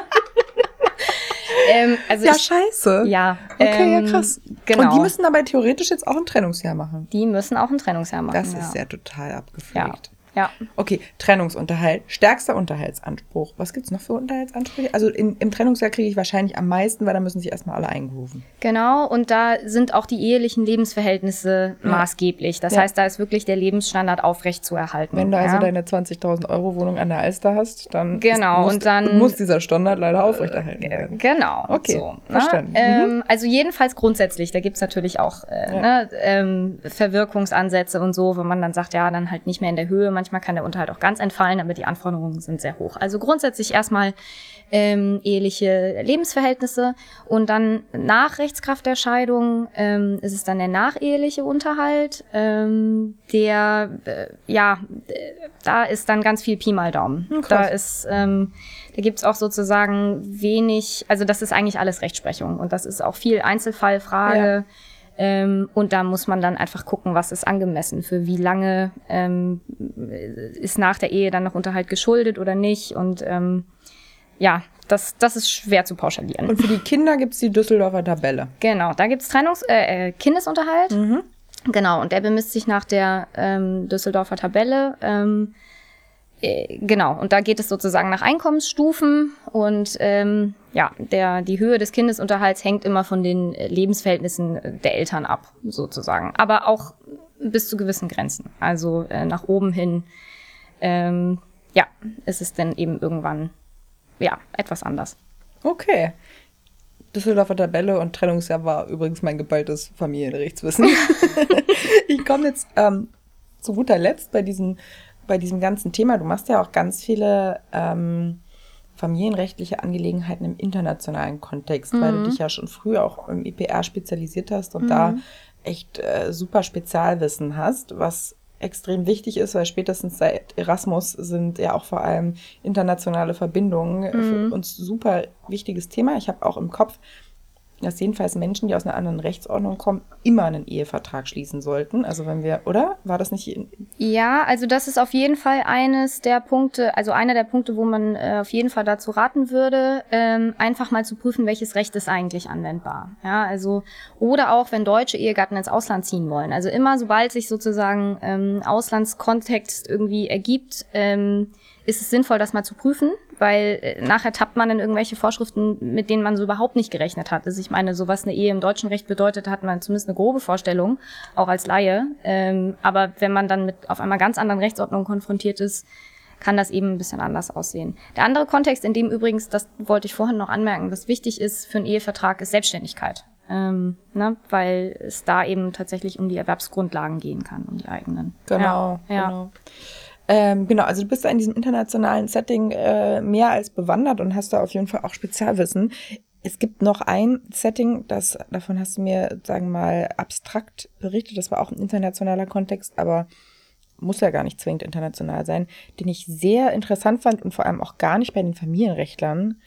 ähm, also ja, ich, scheiße. Ja. Okay, ähm, ja, krass. Genau. Und die müssen dabei theoretisch jetzt auch ein Trennungsjahr machen. Die müssen auch ein Trennungsjahr machen. Das ja. ist ja total abgepflegt. Ja. Ja. Okay, Trennungsunterhalt, stärkster Unterhaltsanspruch. Was gibt's noch für Unterhaltsansprüche? Also in, im Trennungsjahr kriege ich wahrscheinlich am meisten, weil da müssen sich erstmal alle eingerufen. Genau, und da sind auch die ehelichen Lebensverhältnisse ja. maßgeblich. Das ja. heißt, da ist wirklich der Lebensstandard aufrecht zu erhalten. Wenn du also deine 20.000 Euro Wohnung an der Alster hast, dann, genau, muss, und dann muss dieser Standard leider aufrechterhalten werden. Genau. Okay, so, ne? verstanden. Ähm, mhm. Also jedenfalls grundsätzlich, da gibt's natürlich auch äh, ne, ähm, Verwirkungsansätze und so, wo man dann sagt, ja, dann halt nicht mehr in der Höhe. Manchmal kann der Unterhalt auch ganz entfallen, aber die Anforderungen sind sehr hoch. Also grundsätzlich erstmal ähm, eheliche Lebensverhältnisse und dann nach Rechtskraft der Scheidung ähm, ist es dann der nacheheliche Unterhalt, ähm, der äh, ja, da ist dann ganz viel Pi mal Daumen. Hm, da ist ähm, da gibt's auch sozusagen wenig, also das ist eigentlich alles Rechtsprechung und das ist auch viel Einzelfallfrage. Ja ähm, und da muss man dann einfach gucken, was ist angemessen, für wie lange ähm, ist nach der Ehe dann noch Unterhalt geschuldet oder nicht. Und ähm, ja, das, das ist schwer zu pauschalieren. Und für die Kinder gibt's die Düsseldorfer Tabelle. Genau, da gibt's Trennungs-, äh, äh, Kindesunterhalt. Mhm. Genau, und der bemisst sich nach der ähm, Düsseldorfer Tabelle. Ähm, äh, genau, und da geht es sozusagen nach Einkommensstufen und ähm, ja, der, die Höhe des Kindesunterhalts hängt immer von den Lebensverhältnissen der Eltern ab, sozusagen. Aber auch bis zu gewissen Grenzen. Also äh, nach oben hin ähm, ja, ist es dann eben irgendwann ja etwas anders. Okay. Düsseldorfer Tabelle und Trennungsjahr war übrigens mein geballtes Familienrechtswissen. ich komme jetzt ähm, zu guter Letzt bei diesem, bei diesem ganzen Thema. Du machst ja auch ganz viele ähm, familienrechtliche Angelegenheiten im internationalen Kontext, mhm. weil du mhm. dich ja schon früh auch im IPR spezialisiert hast und mhm. da echt äh, super Spezialwissen hast, was extrem wichtig ist, weil spätestens seit Erasmus sind ja auch vor allem internationale Verbindungen mhm. für uns super wichtiges Thema. Ich habe auch im Kopf, dass jedenfalls Menschen, die aus einer anderen Rechtsordnung kommen, immer einen Ehevertrag schließen sollten. Also wenn wir, oder? War das nicht? Ja, also das ist auf jeden Fall eines der Punkte, also einer der Punkte, wo man äh, auf jeden Fall dazu raten würde, ähm, einfach mal zu prüfen, welches Recht ist eigentlich anwendbar. Ja, also oder auch, wenn deutsche Ehegatten ins Ausland ziehen wollen. Also immer, sobald sich sozusagen ähm, Auslandskontext irgendwie ergibt, ähm, ist es sinnvoll, das mal zu prüfen, weil äh, nachher tappt man in irgendwelche Vorschriften, mit denen man so überhaupt nicht gerechnet hat. Also ich meine, so was eine Ehe im deutschen Recht bedeutet, hat man zumindest eine grobe Vorstellung, auch als Laie. Ähm, aber wenn man dann mit auf einmal ganz anderen Rechtsordnungen konfrontiert ist, kann das eben ein bisschen anders aussehen. Der andere Kontext, in dem übrigens, das wollte ich vorhin noch anmerken, was wichtig ist für einen Ehevertrag, ist Selbstständigkeit. Ähm, ne, weil es da eben tatsächlich um die Erwerbsgrundlagen gehen kann, um die eigenen. Genau, ja, ja. genau. Ähm, genau, also du bist in diesem internationalen Setting äh, mehr als bewandert und hast da auf jeden Fall auch Spezialwissen. Es gibt noch ein Setting, das davon hast du mir, sagen wir mal, abstrakt berichtet. Das war auch ein internationaler Kontext, aber muss ja gar nicht zwingend international sein, den ich sehr interessant fand und vor allem auch gar nicht bei den Familienrechtlern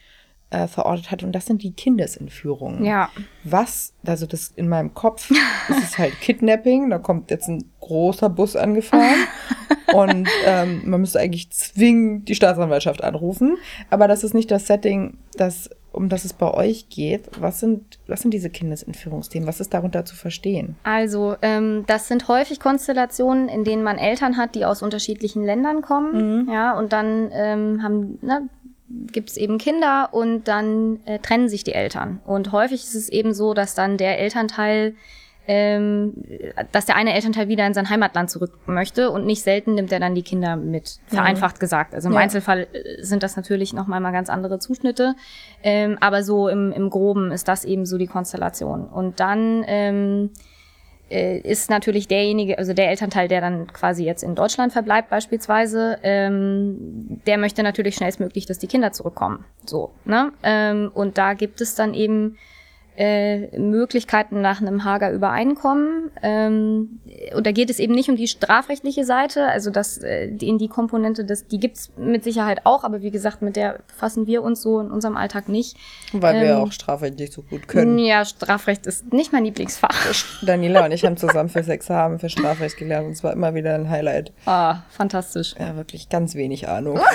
äh, verortet hat. Und das sind die Kindesentführungen. Ja. Was, also das in meinem Kopf, das ist halt Kidnapping. Da kommt jetzt ein großer Bus angefahren. und ähm, man müsste eigentlich zwingend die Staatsanwaltschaft anrufen. Aber das ist nicht das Setting, das, um das es bei euch geht. Was sind, was sind diese Kindesentführungsthemen? Was ist darunter zu verstehen? Also, ähm, das sind häufig Konstellationen, in denen man Eltern hat, die aus unterschiedlichen Ländern kommen. Mhm. Ja, und dann ähm, haben, ne, gibt es eben Kinder und dann äh, trennen sich die Eltern. Und häufig ist es eben so, dass dann der Elternteil ähm, dass der eine Elternteil wieder in sein Heimatland zurück möchte und nicht selten nimmt er dann die Kinder mit, vereinfacht mhm. gesagt. Also im ja. Einzelfall äh, sind das natürlich nochmal mal ganz andere Zuschnitte, ähm, aber so im, im Groben ist das eben so die Konstellation. Und dann ähm, äh, ist natürlich derjenige, also der Elternteil, der dann quasi jetzt in Deutschland verbleibt beispielsweise, ähm, der möchte natürlich schnellstmöglich, dass die Kinder zurückkommen. So, ne? Ähm, und da gibt es dann eben äh, Möglichkeiten nach einem Hager Übereinkommen. Ähm, und da geht es eben nicht um die strafrechtliche Seite, also das äh, in die Komponente, das, die gibt's mit Sicherheit auch, aber wie gesagt, mit der befassen wir uns so in unserem Alltag nicht. Weil ähm, wir auch Strafrecht nicht so gut können. Ja, Strafrecht ist nicht mein Lieblingsfach. Daniela und ich haben zusammen fürs Examen für Strafrecht gelernt und es war immer wieder ein Highlight. Ah, fantastisch. Ja, wirklich ganz wenig Ahnung.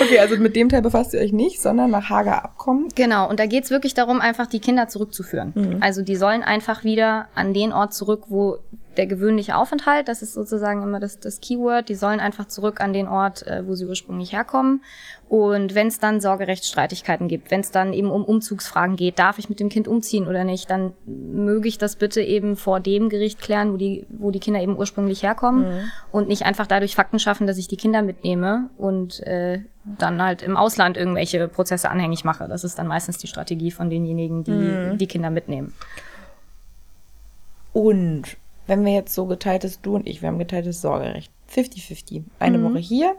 Okay, also mit dem Teil befasst ihr euch nicht, sondern nach Hager Abkommen. Genau, und da geht's wirklich darum, einfach die Kinder zurückzuführen. Mhm. Also die sollen einfach wieder an den Ort zurück, wo der gewöhnliche Aufenthalt, das ist sozusagen immer das, das Keyword, die sollen einfach zurück an den Ort, äh, wo sie ursprünglich herkommen. Und wenn es dann Sorgerechtsstreitigkeiten gibt, wenn es dann eben um Umzugsfragen geht, darf ich mit dem Kind umziehen oder nicht, dann möge ich das bitte eben vor dem Gericht klären, wo die, wo die Kinder eben ursprünglich herkommen mhm. und nicht einfach dadurch Fakten schaffen, dass ich die Kinder mitnehme und äh, dann halt im Ausland irgendwelche Prozesse anhängig mache. Das ist dann meistens die Strategie von denjenigen, die mhm. die Kinder mitnehmen. Und wenn wir jetzt so geteiltes, du und ich, wir haben geteiltes Sorgerecht. 50-50. Eine mhm. Woche hier,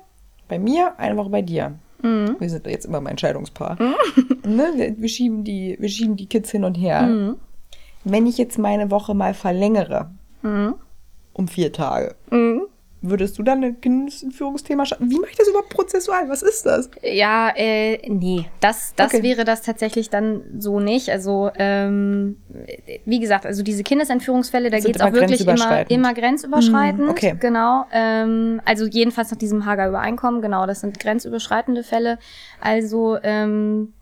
bei mir, eine Woche bei dir. Mhm. Wir sind jetzt immer mein Entscheidungspaar. Mhm. Ne? Wir, wir, schieben die, wir schieben die Kids hin und her. Mhm. Wenn ich jetzt meine Woche mal verlängere, mhm. um vier Tage, mhm. Würdest du dann ein Kindesentführungsthema schaffen? Wie mache ich das überhaupt prozessual? Was ist das? Ja, äh, nee, das, das okay. wäre das tatsächlich dann so nicht. Also, ähm, wie gesagt, also diese Kindesentführungsfälle, da geht es auch wirklich immer, immer grenzüberschreitend. Hm, okay. Genau. Ähm, also jedenfalls nach diesem Hager Übereinkommen, genau, das sind grenzüberschreitende Fälle. Also, ähm,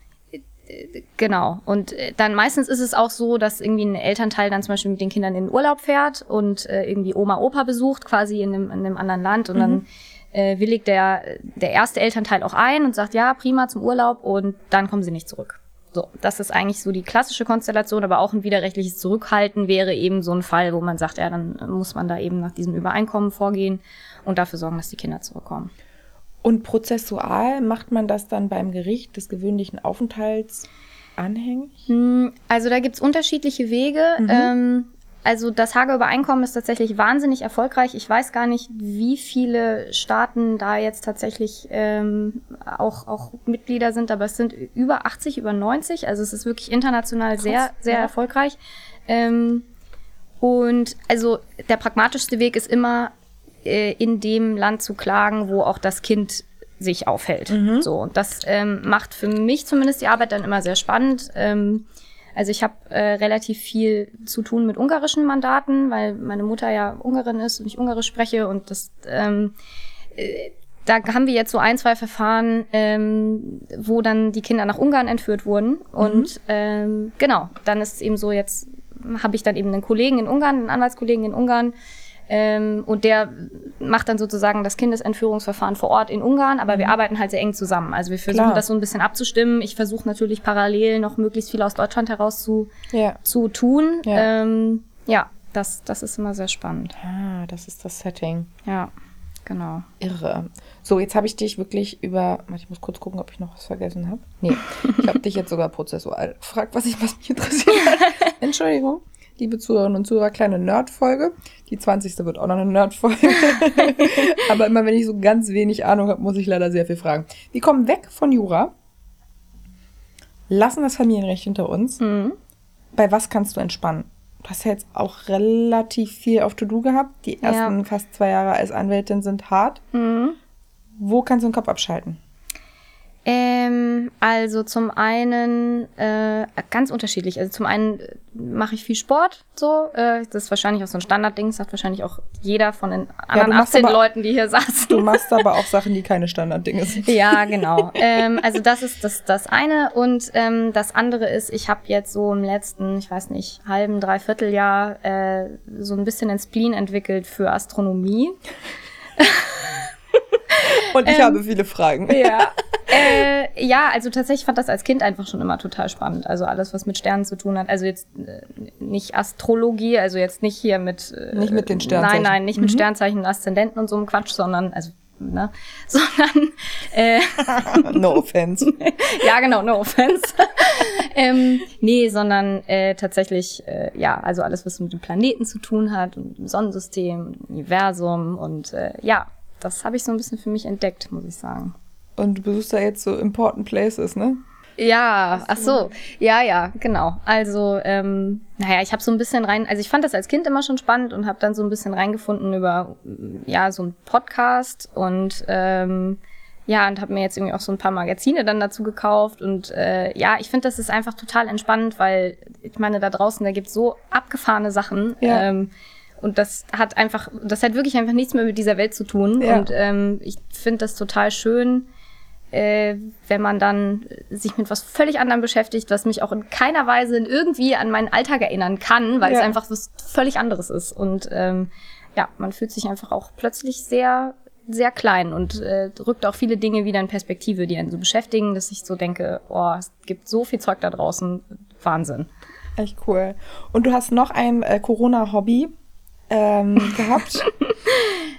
genau. Und äh, dann meistens ist es auch so, dass irgendwie ein Elternteil dann zum Beispiel mit den Kindern in den Urlaub fährt und äh, irgendwie Oma, Opa besucht, quasi in einem, in einem anderen Land und mhm. dann äh, willigt der, der erste Elternteil auch ein und sagt, ja, prima zum Urlaub und dann kommen sie nicht zurück. So, das ist eigentlich so die klassische Konstellation, aber auch ein widerrechtliches Zurückhalten wäre eben so ein Fall, wo man sagt, ja, dann muss man da eben nach diesem Übereinkommen vorgehen und dafür sorgen, dass die Kinder zurückkommen. Und prozessual macht man das dann beim Gericht des gewöhnlichen Aufenthalts anhängig? Hm, also da gibt's unterschiedliche Wege. Ähm, also das Hager Übereinkommen ist tatsächlich wahnsinnig erfolgreich. Ich weiß gar nicht, wie viele Staaten da jetzt tatsächlich ähm, auch, auch Mitglieder sind, aber es sind über 80, über 90. Also es ist wirklich international sehr, sehr ja. erfolgreich. Ähm, und also der pragmatischste Weg ist immer, äh, in dem Land zu klagen, wo auch das Kind sich aufhält. So, und das ähm, macht für mich zumindest die Arbeit dann immer sehr spannend. Ähm, also ich habe äh, relativ viel zu tun mit ungarischen Mandaten, weil meine Mutter ja Ungarin ist und ich Ungarisch spreche und das ähm, äh, da haben wir jetzt so ein, zwei Verfahren, ähm, wo dann die Kinder nach Ungarn entführt wurden. Und ähm, genau, dann ist es eben so, jetzt habe ich dann eben einen Kollegen in Ungarn, einen Anwaltskollegen in Ungarn, ähm, und der macht dann sozusagen das Kindesentführungsverfahren vor Ort in Ungarn, aber wir arbeiten halt sehr eng zusammen. Also wir versuchen Klar. das so ein bisschen abzustimmen. Ich versuche natürlich parallel noch möglichst viel aus Deutschland heraus zu, Ja. zu tun. Ja. Ähm, ja, das, das ist immer sehr spannend. Ah, das ist das Setting. Ja, genau. Irre. So, jetzt habe ich dich wirklich über. Warte, ich muss kurz gucken, ob ich noch was vergessen habe. Nee, ich habe dich jetzt sogar prozessual gefragt, was, ich, was mich interessiert hat. Entschuldigung, liebe Zuhörerinnen und Zuhörer, kleine Nerd-Folge. Die 20. wird auch noch eine Nerd-Folge. Aber immer wenn ich so ganz wenig Ahnung habe, muss ich leider sehr viel fragen. Wir kommen weg von Jura, lassen das Familienrecht hinter uns. Mhm. Bei was kannst du entspannen? Du hast ja jetzt auch relativ viel auf To-Do gehabt. Die Ja. ersten fast zwei Jahre als Anwältin sind hart. Mhm. Wo kannst du den Kopf abschalten? Ähm, also zum einen äh, ganz unterschiedlich. Also zum einen äh, mache ich viel Sport, so. Äh, das ist wahrscheinlich auch so ein Standardding. Das sagt wahrscheinlich auch jeder von den anderen machst 18 aber- Leuten, die hier saßen. Du machst aber auch Sachen, die keine Standarddinge sind. Ja, genau. ähm, also das ist das, das eine. Und ähm, das andere ist, ich habe jetzt so im letzten, ich weiß nicht, halben, dreiviertel Jahr äh, so ein bisschen ein Spleen entwickelt für Astronomie. Und ich habe viele Fragen. Ja. äh, ja, also tatsächlich fand das als Kind einfach schon immer total spannend. Also alles, was mit Sternen zu tun hat. Also jetzt äh, nicht Astrologie, also jetzt nicht hier mit. Äh, Nicht mit den Sternzeichen. Nein, nein, nicht mit Mhm. Sternzeichen und Aszendenten und so einem Quatsch, sondern, also, ne, sondern, äh, No offense. ja, genau, no offense. ähm, nee, sondern äh, tatsächlich, äh, ja, also alles, was mit dem Planeten zu tun hat und dem Sonnensystem, Universum und äh, ja, das habe ich so ein bisschen für mich entdeckt, muss ich sagen. Und du besuchst da jetzt so important places, ne? Ja, ach so. Ja, ja, genau. Also, ähm, naja, ich habe so ein bisschen rein, also ich fand das als Kind immer schon spannend und habe dann so ein bisschen reingefunden über, ja, so ein Podcast und ähm, ja, und habe mir jetzt irgendwie auch so ein paar Magazine dann dazu gekauft und äh, ja, ich finde, das ist einfach total entspannend, weil ich meine, da draußen, da gibt's so abgefahrene Sachen. Ja. Ähm, und das hat einfach, das hat wirklich einfach nichts mehr mit dieser Welt zu tun. Ja. Und ähm, ich finde das total schön, äh, wenn man dann sich mit was völlig anderem beschäftigt, was mich auch in keiner Weise irgendwie an meinen Alltag erinnern kann, weil es Ja. einfach was völlig anderes ist. Und ähm, ja, man fühlt sich einfach auch plötzlich sehr, sehr klein und äh, rückt auch viele Dinge wieder in Perspektive, die einen so beschäftigen, dass ich so denke, oh, es gibt so viel Zeug da draußen. Wahnsinn. Echt cool. Und du hast noch ein äh, Corona-Hobby ähm, gehabt.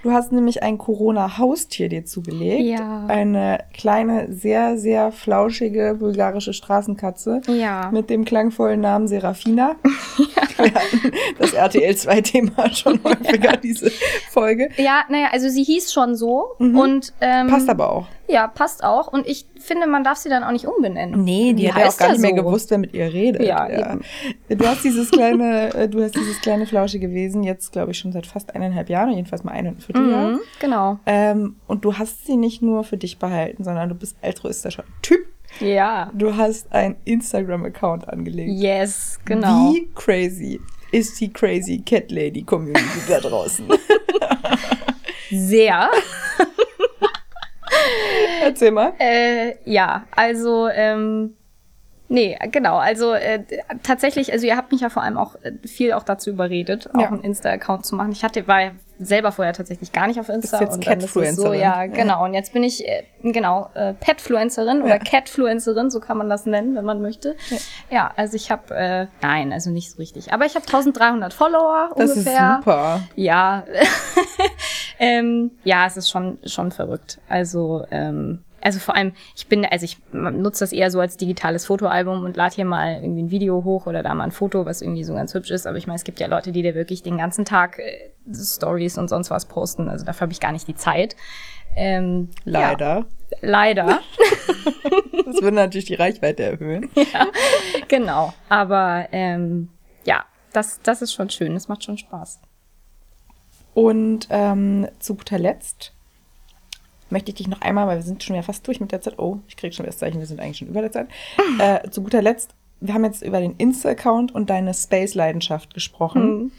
Du hast nämlich ein Corona-Haustier dir zugelegt. Ja. Eine kleine, sehr, sehr flauschige bulgarische Straßenkatze. Ja. Mit dem klangvollen Namen Serafina. Wir hatten das RTL 2-Thema schon häufiger, diese Folge. Ja, naja, also sie hieß schon so und ähm, Passt aber auch. Ja, passt auch. Und ich finde, man darf sie dann auch nicht umbenennen. Nee, die Wie hat ja auch gar nicht mehr so? gewusst, wer mit ihr redet. Ja, eben. Du hast dieses kleine, äh, du hast dieses kleine flauschige Wesen jetzt, glaube ich, schon seit fast eineinhalb Jahren, jedenfalls mal eineinviertel Jahr. Mhm, genau. Ähm, und du hast sie nicht nur für dich behalten, sondern du bist altruistischer Typ. Ja. Du hast einen Instagram-Account angelegt. Yes, genau. Wie crazy ist die crazy Cat Lady Community da draußen? Sehr. Erzähl mal. Äh, ja, also, ähm, nee, genau. Also äh, tatsächlich, also ihr habt mich ja vor allem auch äh, viel auch dazu überredet, auch Ja. einen Insta-Account zu machen. Ich hatte, war selber vorher tatsächlich gar nicht auf Insta. Bist jetzt und es so, Catfluencerin. ja, genau. Und jetzt bin ich, äh, genau, äh, Petfluencerin Ja. oder Catfluencerin, so kann man das nennen, wenn man möchte. Ja, also ich habe, äh, nein, also nicht so richtig. Aber ich habe 1300 Follower Das ungefähr. ist super. Ja, ähm, ja, es ist schon schon verrückt. Also ähm, also vor allem, ich bin, also ich nutze das eher so als digitales Fotoalbum und lade hier mal irgendwie ein Video hoch oder da mal ein Foto, was irgendwie so ganz hübsch ist. Aber ich meine, es gibt ja Leute, die da wirklich den ganzen Tag äh, Stories und sonst was posten. Also dafür habe ich gar nicht die Zeit. Ähm, Leider. Ja, leider. Das würde natürlich die Reichweite erhöhen. genau. Aber ähm, ja, das, das ist schon schön. Das macht schon Spaß. Und ähm, zu guter Letzt möchte ich dich noch einmal, weil wir sind schon wieder fast durch mit der Zeit. Oh, ich kriege schon das Zeichen, wir sind eigentlich schon über der Zeit. Äh, zu guter Letzt, wir haben jetzt über den Insta-Account und deine Space-Leidenschaft gesprochen.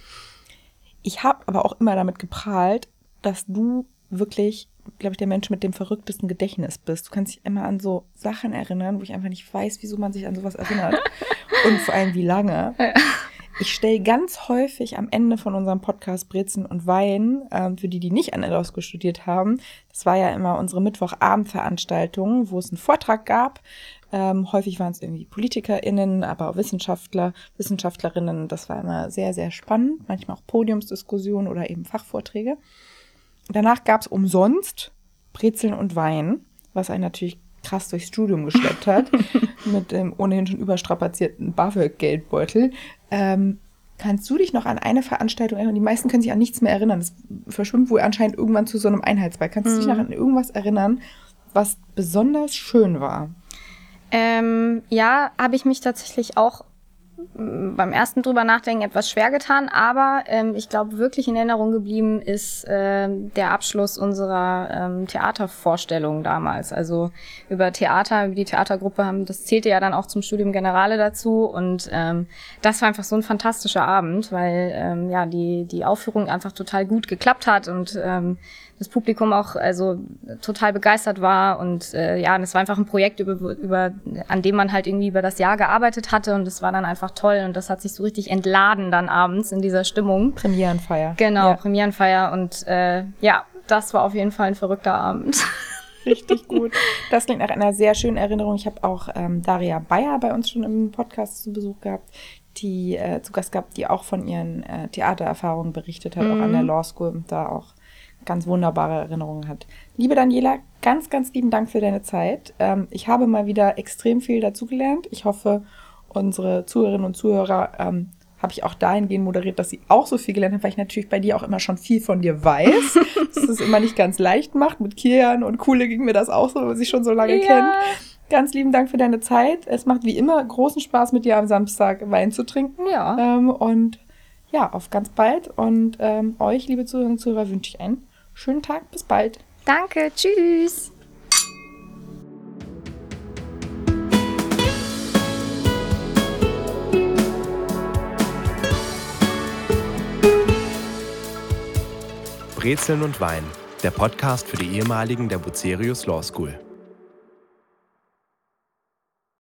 Ich habe aber auch immer damit geprahlt, dass du wirklich, glaube ich, der Mensch mit dem verrücktesten Gedächtnis bist. Du kannst dich immer an so Sachen erinnern, wo ich einfach nicht weiß, wieso man sich an sowas erinnert. und vor allem wie lange. Ich stelle ganz häufig am Ende von unserem Podcast Brezen und Wein, ähm, für die, die nicht an Elosko studiert haben, das war ja immer unsere Mittwochabendveranstaltung, wo es einen Vortrag gab. Ähm, häufig waren es irgendwie PolitikerInnen, aber auch Wissenschaftler, Wissenschaftlerinnen. Das war immer sehr, sehr spannend. Manchmal auch Podiumsdiskussionen oder eben Fachvorträge. Danach gab es umsonst Brezeln und Wein, was einen natürlich krass durchs Studium geschleppt hat, mit dem ohnehin schon überstrapazierten BAföG-Geldbeutel. Ähm, kannst du dich noch an eine Veranstaltung erinnern? Die meisten können sich an nichts mehr erinnern. Das verschwimmt wohl anscheinend irgendwann zu so einem Einheitsball. Kannst du dich noch an irgendwas erinnern, was besonders schön war? Ähm, ja, habe ich mich tatsächlich auch beim ersten drüber nachdenken etwas schwer getan, aber ähm, ich glaube, wirklich in Erinnerung geblieben ist ähm, der Abschluss unserer ähm, Theatervorstellung damals. Also über Theater, über die Theatergruppe haben, das zählte ja dann auch zum Studium Generale dazu und ähm, das war einfach so ein fantastischer Abend, weil ähm, ja die die Aufführung einfach total gut geklappt hat und ähm, das Publikum auch also total begeistert war und äh, ja, und es war einfach ein Projekt über, über an dem man halt irgendwie über das Jahr gearbeitet hatte und es war dann einfach toll und das hat sich so richtig entladen dann abends in dieser Stimmung. Premierenfeier. Genau, Ja, Premierenfeier und äh, ja, das war auf jeden Fall ein verrückter Abend. richtig gut. Das klingt nach einer sehr schönen Erinnerung. Ich habe auch ähm, Daria Bayer bei uns schon im Podcast zu Besuch gehabt, die äh, zu Gast gehabt, die auch von ihren äh, Theatererfahrungen berichtet hat, auch an der Law School und da auch ganz wunderbare Erinnerungen hat. Liebe Daniela, ganz, ganz lieben Dank für deine Zeit. Ähm, ich habe mal wieder extrem viel dazugelernt. Ich hoffe, unsere Zuhörerinnen und Zuhörer ähm, habe ich auch dahingehend moderiert, dass sie auch so viel gelernt haben, weil ich natürlich bei dir auch immer schon viel von dir weiß. dass es immer nicht ganz leicht macht. Mit Kian und Kuhle ging mir das auch so, weil man sich schon so lange Ja. kennt. Ganz lieben Dank für deine Zeit. Es macht wie immer großen Spaß, mit dir am Samstag Wein zu trinken. Ja. Ähm, und ja, auf ganz bald. Und ähm, euch, liebe Zuhörerinnen und Zuhörer, wünsche ich einen schönen Tag. Bis bald. Danke, tschüss. Brezeln und Wein, der Podcast für die ehemaligen der Bucerius Law School.